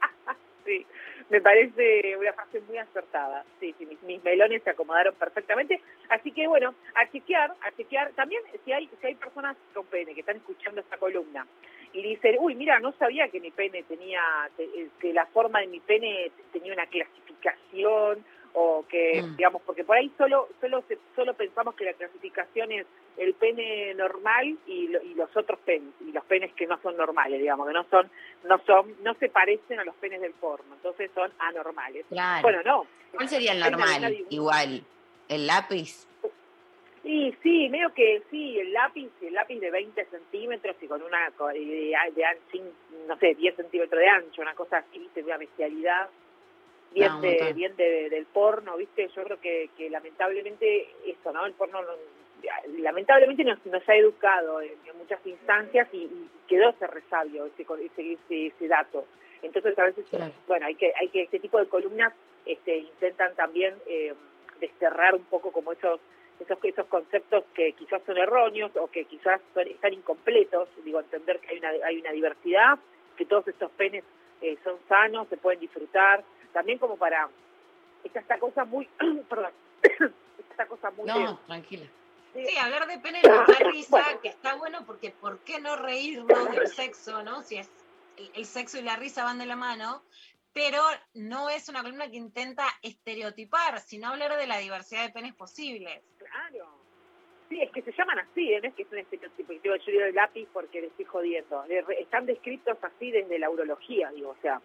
Sí, me parece una frase muy acertada. Sí, sí, mis, mis melones se acomodaron perfectamente. Así que bueno, a chequear, a chequear. También si hay, si hay personas con pene que están escuchando esta columna y dicen, uy, mira, no sabía que mi pene tenía, te- eh, que la forma de mi pene tenía una clasificación o que, Mm. digamos, porque por ahí solo, solo, se- solo pensamos que la clasificación es el pene normal y, lo- y los otros penes, y los penes que no son normales, digamos, que no son, no son, no se parecen a los penes del porno, entonces son anormales. Claro. Bueno, no. ¿Cuál sería el normal? Igual, el lápiz. Sí, sí, medio que sí, el lápiz, el lápiz de 20 centímetros y con una, de, de no sé, 10 centímetros de ancho, una cosa así, viste, una bestialidad, bien, de, bien de- del porno, viste, yo creo que, que lamentablemente eso, ¿no? El porno no- lamentablemente nos, nos ha educado en, en muchas instancias y, y quedó ese resabio, ese, ese, ese dato. Entonces a veces, bueno, hay que, hay que, este tipo de columnas este, intentan también eh, desterrar un poco como esos esos, esos conceptos que quizás son erróneos o que quizás son- están incompletos, digo, entender que hay una, hay una diversidad, que todos estos penes eh, son sanos, se pueden disfrutar, también como para, esta, esta cosa muy, perdón, esta cosa muy... de- No, tranquila. Sí, hablar de pene nos da risa, que está bueno porque ¿por qué no reírnos del sexo, no? Si es el, el sexo y la risa van de la mano, pero no es una columna que intenta estereotipar, sino hablar de la diversidad de penes posibles. Claro. Sí, es que se llaman así, ¿eh? no es que es un estereotipo. Yo digo, yo digo el lápiz porque le estoy jodiendo. Están descritos así desde la urología, digo, o sea.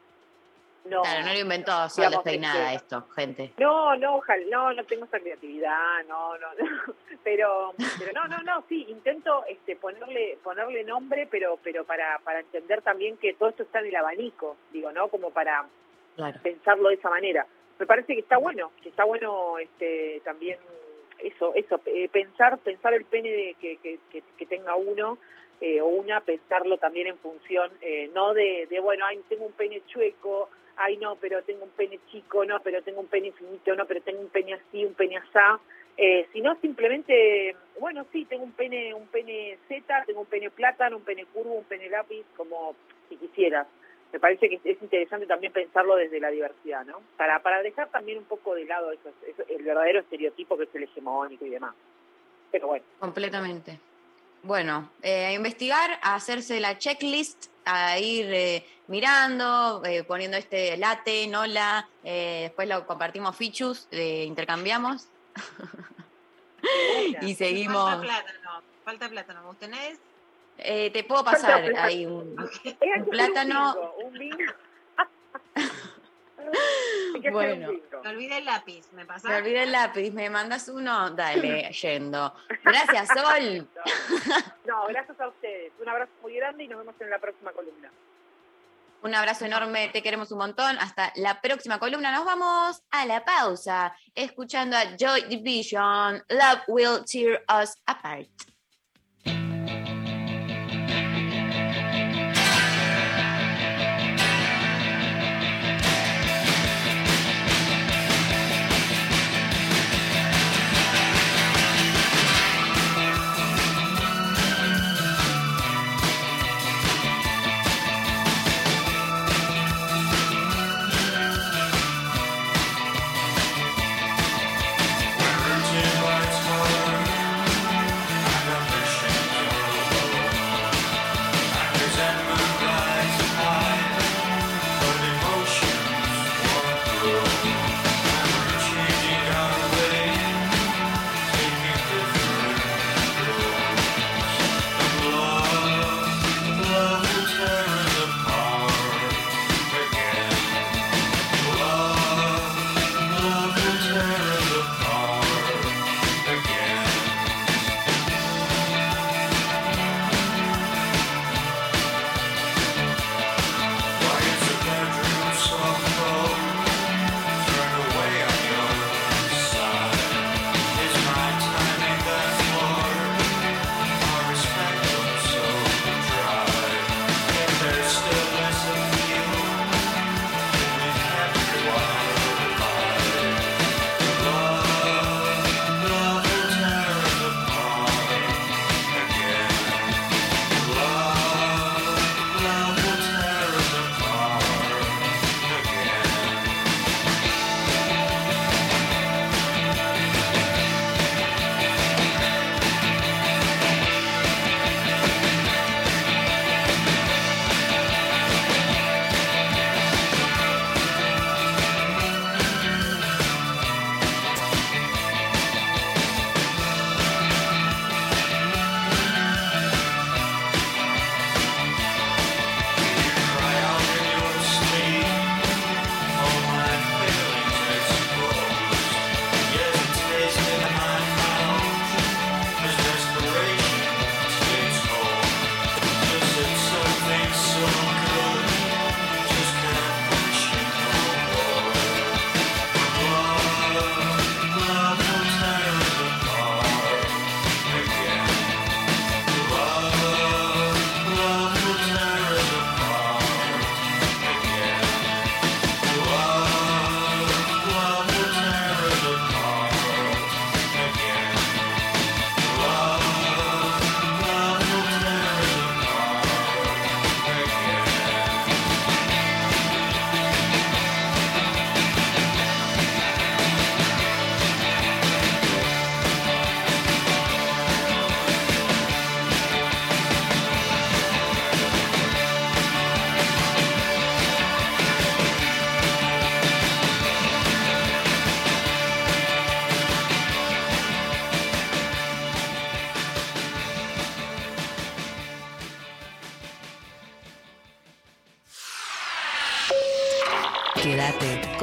No, claro, no lo inventó Sol digamos, Despeinada este, esto, gente. No, no, ojalá, no, no tengo esa creatividad, no, no, no. Pero, pero no, no, no, sí, intento este, ponerle, ponerle nombre, pero, pero para, para entender también que todo esto está en el abanico, digo, ¿no? Como para Claro. pensarlo de esa manera. Me parece que está bueno, que está bueno este, también eso, eso, eh, pensar, pensar el pene de- que, que, tenga uno eh, o una, pensarlo también en función, eh, no de, de, bueno, ay, tengo un pene chueco, ay, no, pero tengo un pene chico, no, pero tengo un pene finito, no, pero tengo un pene así, un pene asá, eh, sino simplemente, bueno, sí, tengo un pene, un pene Z, tengo un pene plátano, un pene curvo, un pene lápiz, como si quisieras. Me parece que es interesante también pensarlo desde la diversidad, ¿no? Para, para dejar también un poco de lado eso, eso- el verdadero estereotipo que es el hegemónico y demás. Pero bueno. Completamente. Bueno, eh, a investigar, a hacerse la checklist, a ir eh, mirando, eh, poniendo este late, nola, eh, después lo compartimos fichus, eh, intercambiamos y seguimos. Falta plátano, falta plátano. ¿Vos tenés? Eh, te puedo pasar ahí un, plátano. Un un Bueno. Me olvidé el lápiz, ¿me pasás? Me olvidé el lápiz, ¿me mandas uno? Dale, yendo. Gracias, Sol. No, gracias a ustedes. Un abrazo muy grande y nos vemos en la próxima columna. Un abrazo enorme, te queremos un montón. Hasta la próxima columna. Nos vamos a la pausa, escuchando a Joy Division. Love will tear us apart.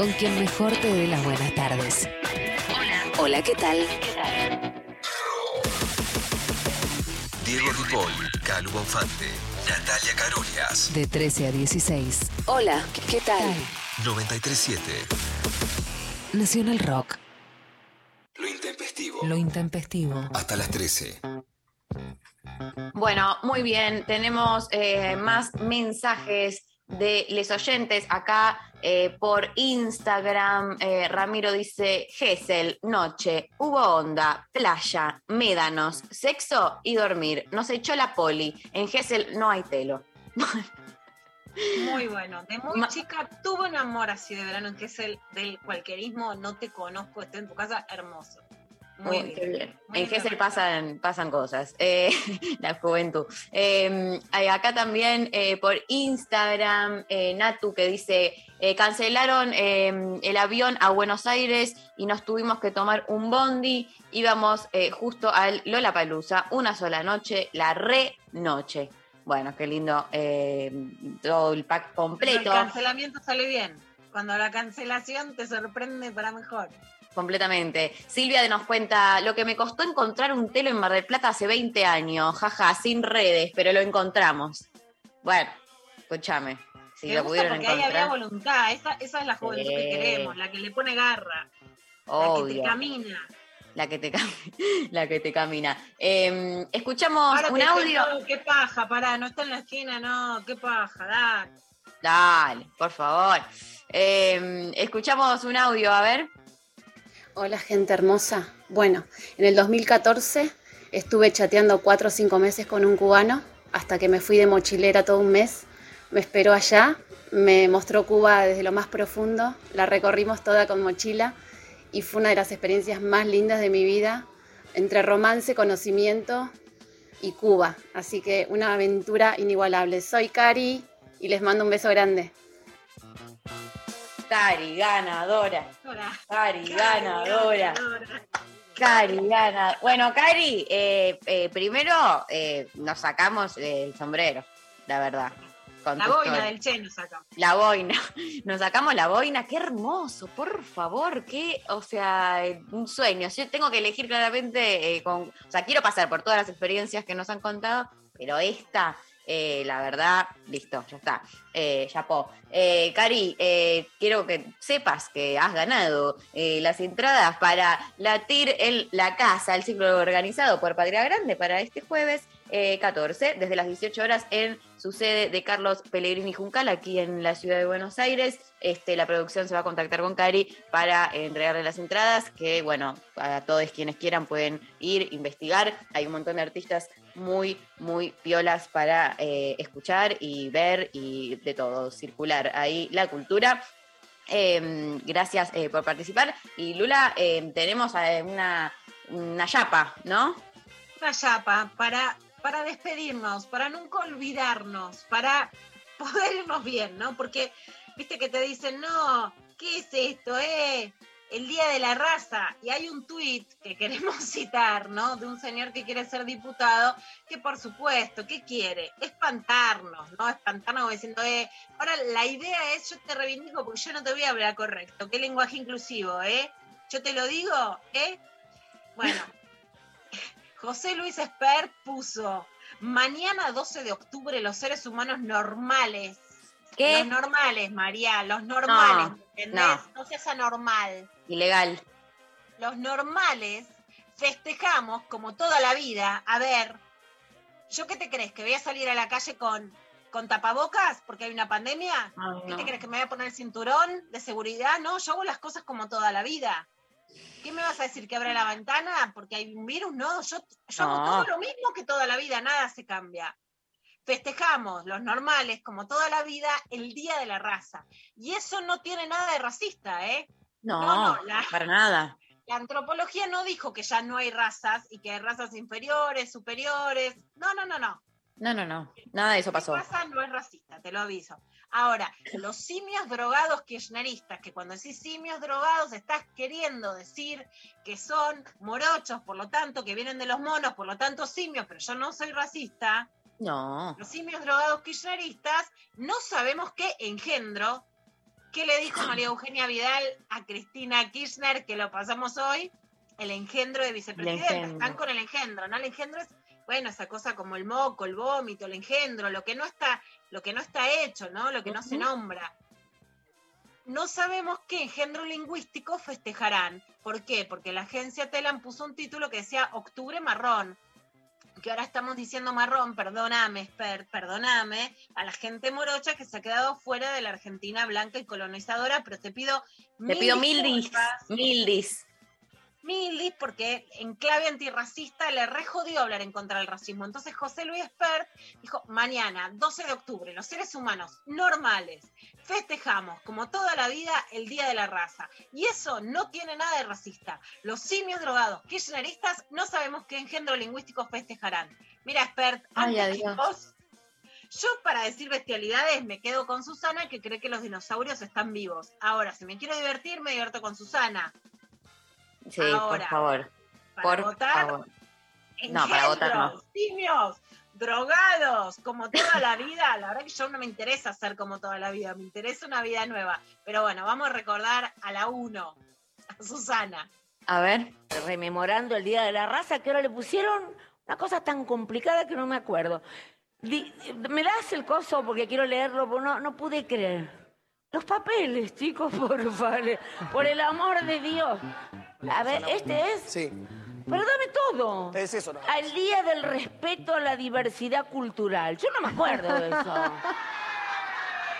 Con quien mejor te dé las buenas tardes. Hola. Hola, ¿qué tal? Diego Ripoll, Calu Bonfante, Natalia Carolias. De 13 a 16. Hola, ¿qué tal? 937. Nacional Rock. Lo intempestivo. Lo intempestivo. Hasta las 13. Bueno, muy bien. Tenemos eh, más mensajes de les oyentes acá eh, por Instagram. Eh, Ramiro dice: Gesell, noche, hubo onda, playa, médanos, sexo y dormir. Nos echó la poli. En Gesell no hay telo. Muy bueno. De muy Ma- chica tuve un amor así de verano, que es el del cualquierismo, no te conozco, estoy en tu casa, hermoso. Muy bien. qué bien. Muy En. Gesell pasan, pasan cosas. Eh, la juventud. Eh, hay acá también eh, por Instagram, eh, Natu que dice: eh, cancelaron eh, el avión a Buenos Aires y nos tuvimos que tomar un bondi. Íbamos eh, justo al Lollapalooza, una sola noche, la re noche. Bueno, qué lindo. eh, todo el pack Pero completo. el cancelamiento sale bien. Cuando la cancelación te sorprende para mejor. Completamente. Silvia nos cuenta lo que me costó encontrar un telo en Mar del Plata hace 20 años, jaja, sin redes, pero lo encontramos. Bueno, escúchame, si me lo gusta pudieron porque ahí había encontrar, voluntad. Esa, esa es la juventud que queremos, la que le pone garra, la que obvio, te camina. la que te, la que te camina. Eh, escuchamos Ahora un audio. dicen, "No, qué paja, pará, no está en la esquina, no, qué paja, dale. Dale, por favor. Eh, escuchamos un audio, a ver. Hola gente hermosa. Bueno, en el 2014 estuve chateando cuatro o cinco meses con un cubano hasta que me fui de mochilera todo un mes. Me esperó allá, me mostró Cuba desde lo más profundo, la recorrimos toda con mochila y fue una de las experiencias más lindas de mi vida, entre romance, conocimiento y Cuba. Así que una aventura inigualable. Soy Cari y les mando un beso grande. Cari, ganadora. Cari, ganadora. Cari, gana. Bueno, Cari, eh, eh, primero eh, nos sacamos el sombrero, la verdad. con La boina historia. del Che nos saca. La boina. Nos sacamos la boina. Qué hermoso, por favor. Qué, o sea, un sueño. Yo tengo que elegir claramente con. O sea, quiero pasar por todas las experiencias que nos han contado, pero esta, eh, la verdad, listo, ya está. Eh, chapó. Eh, Cari, eh, quiero que sepas que has ganado eh, las entradas para latir en la casa, el ciclo organizado por Patria Grande para este jueves eh, 14, desde las 18 horas en su sede de Carlos Pellegrini Juncal, aquí en la ciudad de Buenos Aires. Este, la producción se va a contactar con Cari para entregarle las entradas, que bueno, a todos quienes quieran pueden ir, investigar. Hay un montón de artistas muy, muy piolas para eh, escuchar y ver y de todo, circular ahí la cultura. Eh, gracias eh, por participar. Y Lula, eh, tenemos eh, una, una yapa, ¿no? Una chapa para, para despedirnos, para nunca olvidarnos, para poder irnos bien, ¿no? Porque, viste que te dicen, no, ¿qué es esto? Eh? El Día de la Raza. Y hay un tuit que queremos citar, ¿no? De un señor que quiere ser diputado, que por supuesto, ¿qué quiere? Espantarnos, ¿no? Espantarnos diciendo, eh, ahora la idea es, yo te reivindico porque yo no te voy a hablar correcto. ¿Qué lenguaje inclusivo, eh? Yo te lo digo, ¿eh? Bueno, José Luis Esper puso, mañana 12 de octubre los seres humanos normales. ¿Qué? Los normales, María, los normales, No, ¿entendés? no. No. seas anormal. Ilegal. Los normales festejamos como toda la vida. A ver, ¿yo qué te crees? ¿Que voy a salir a la calle con, con tapabocas porque hay una pandemia? Ay, ¿Qué no. te crees? ¿Que me voy a poner el cinturón de seguridad? No, yo hago las cosas como toda la vida. ¿Qué me vas a decir? ¿Que abra la ventana porque hay un virus? No, yo, yo hago todo lo mismo que toda la vida, nada se cambia. Festejamos los normales, como toda la vida, el Día de la Raza. Y eso no tiene nada de racista, ¿eh? No, No, no, la- para nada. La antropología no dijo que ya no hay razas y que hay razas inferiores, superiores. No, no, no, no. No, no, no. Nada de eso pasó. Raza no es racista, te lo aviso. Ahora, los simios drogados kirchneristas, que cuando decís simios drogados estás queriendo decir que son morochos, por lo tanto, que vienen de los monos, por lo tanto simios, pero yo no soy racista. No. Los simios drogados kirchneristas no sabemos qué engendro, ¿Qué le dijo María Eugenia Vidal a Cristina Kirchner, que lo pasamos hoy? El engendro de vicepresidenta. engendro. Están con el engendro, ¿no? El engendro es, bueno, esa cosa como el moco, el vómito, el engendro, lo que no está, lo que no está hecho, ¿no? Lo que no se nombra. No sabemos qué engendro lingüístico festejarán. ¿Por qué? Porque la agencia Telam puso un título que decía Octubre Marrón que ahora estamos diciendo marrón, perdóname, perdóname, a la gente morocha que se ha quedado fuera de la Argentina blanca y colonizadora, pero te pido Te pido mil dis. Mil dis. Mil dis, porque en clave antirracista le re jodió hablar en contra del racismo. Entonces José Luis Espert dijo, mañana, 12 de octubre, los seres humanos normales festejamos como toda la vida el Día de la Raza. Y eso no tiene nada de racista. Los simios drogados kirchneristas no sabemos qué engendro lingüístico festejarán. Mira, Espert, Ay, antes que vos, yo para decir bestialidades me quedo con Susana que cree que los dinosaurios están vivos. Ahora, si me quiero divertir, me divierto con Susana. Sí, Ahora, por favor. Para por votar, favor. No, para votar no. Simios, drogados, como toda la vida. La verdad que yo no me interesa ser como toda la vida, me interesa una vida nueva. Pero bueno, vamos a recordar a la uno, a Susana. A ver. rememorando el Día de la Raza, que ahora le pusieron una cosa tan complicada que no me acuerdo. Di- ¿Me das el coso porque quiero leerlo? Porque No, no pude creer. Los papeles, chicos, por favor. Por el amor de Dios. A ver, ¿este es? Sí. Pero dame todo. Es eso, ¿no? Al Día del Respeto a la Diversidad Cultural. Yo no me acuerdo de eso.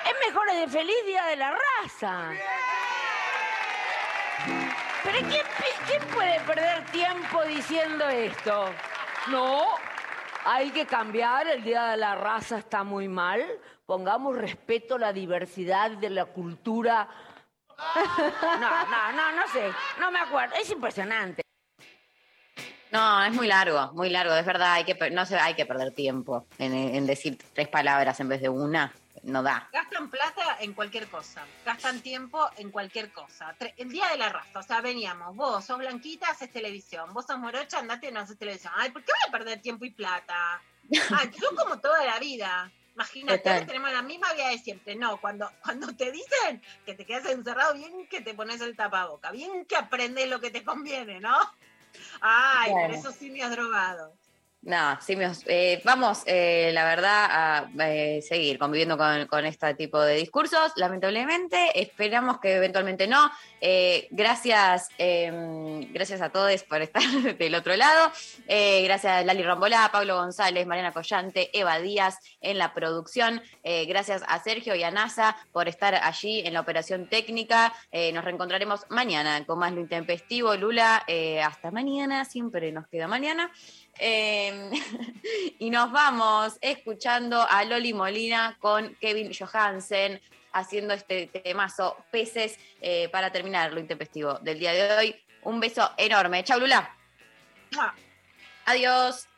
Es mejor el de Feliz Día de la Raza. Pero ¿quién, quién puede perder tiempo diciendo esto? No, hay que cambiar, el Día de la Raza está muy mal. Pongamos respeto a la diversidad de la cultura. No, no, no, no sé, no me acuerdo, es impresionante. No, es muy largo, muy largo, es verdad, hay que, no se, hay que perder tiempo en, en decir tres palabras en vez de una, no da. Gastan plata en cualquier cosa, gastan tiempo en cualquier cosa. El día de la raza, o sea, veníamos, vos sos blanquita, haces televisión, vos sos morocha, andate y no haces televisión. Ay, ¿por qué voy a perder tiempo y plata? Ay, yo como toda la vida. Imagínate, Total. tenemos la misma vida de siempre. No, cuando, cuando te dicen que te quedas encerrado, bien que te pones el tapaboca, bien que aprendes lo que te conviene, ¿no? Ay, Bueno. pero esos simios drogados. No, simios, eh, vamos, eh, la verdad, a eh, seguir conviviendo con, con este tipo de discursos. Lamentablemente, esperamos que eventualmente no. Eh, gracias, eh, gracias a todos por estar del otro lado. Gracias a Lali Rambolá, Pablo González, Mariana Collante, Eva Díaz en la producción. Gracias a Sergio y a NASA por estar allí en la operación técnica. Nos reencontraremos mañana con más lo intempestivo. Lula, hasta mañana, siempre nos queda mañana. Eh, y nos vamos escuchando a Loli Molina con Kevin Johansen haciendo este temazo Peces eh, para terminar lo intempestivo del día de hoy. Un beso enorme. Chau, Lula. Adiós.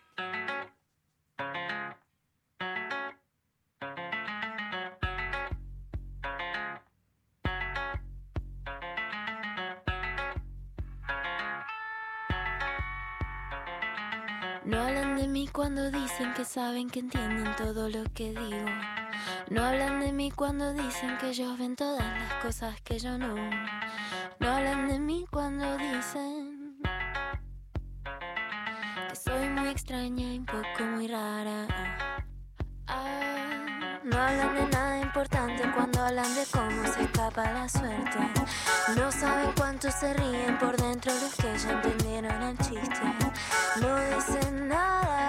No hablan de mí cuando dicen que saben que entienden todo lo que digo. No hablan de mí cuando dicen que ellos ven todas las cosas que yo no. No hablan de mí cuando dicen que soy muy extraña y un poco muy rara. Ah, no hablan de nada importante cuando hablan de cómo se escapa la suerte. No saben cuánto se ríen por dentro los que ya entendieron el chiste. No dicen nada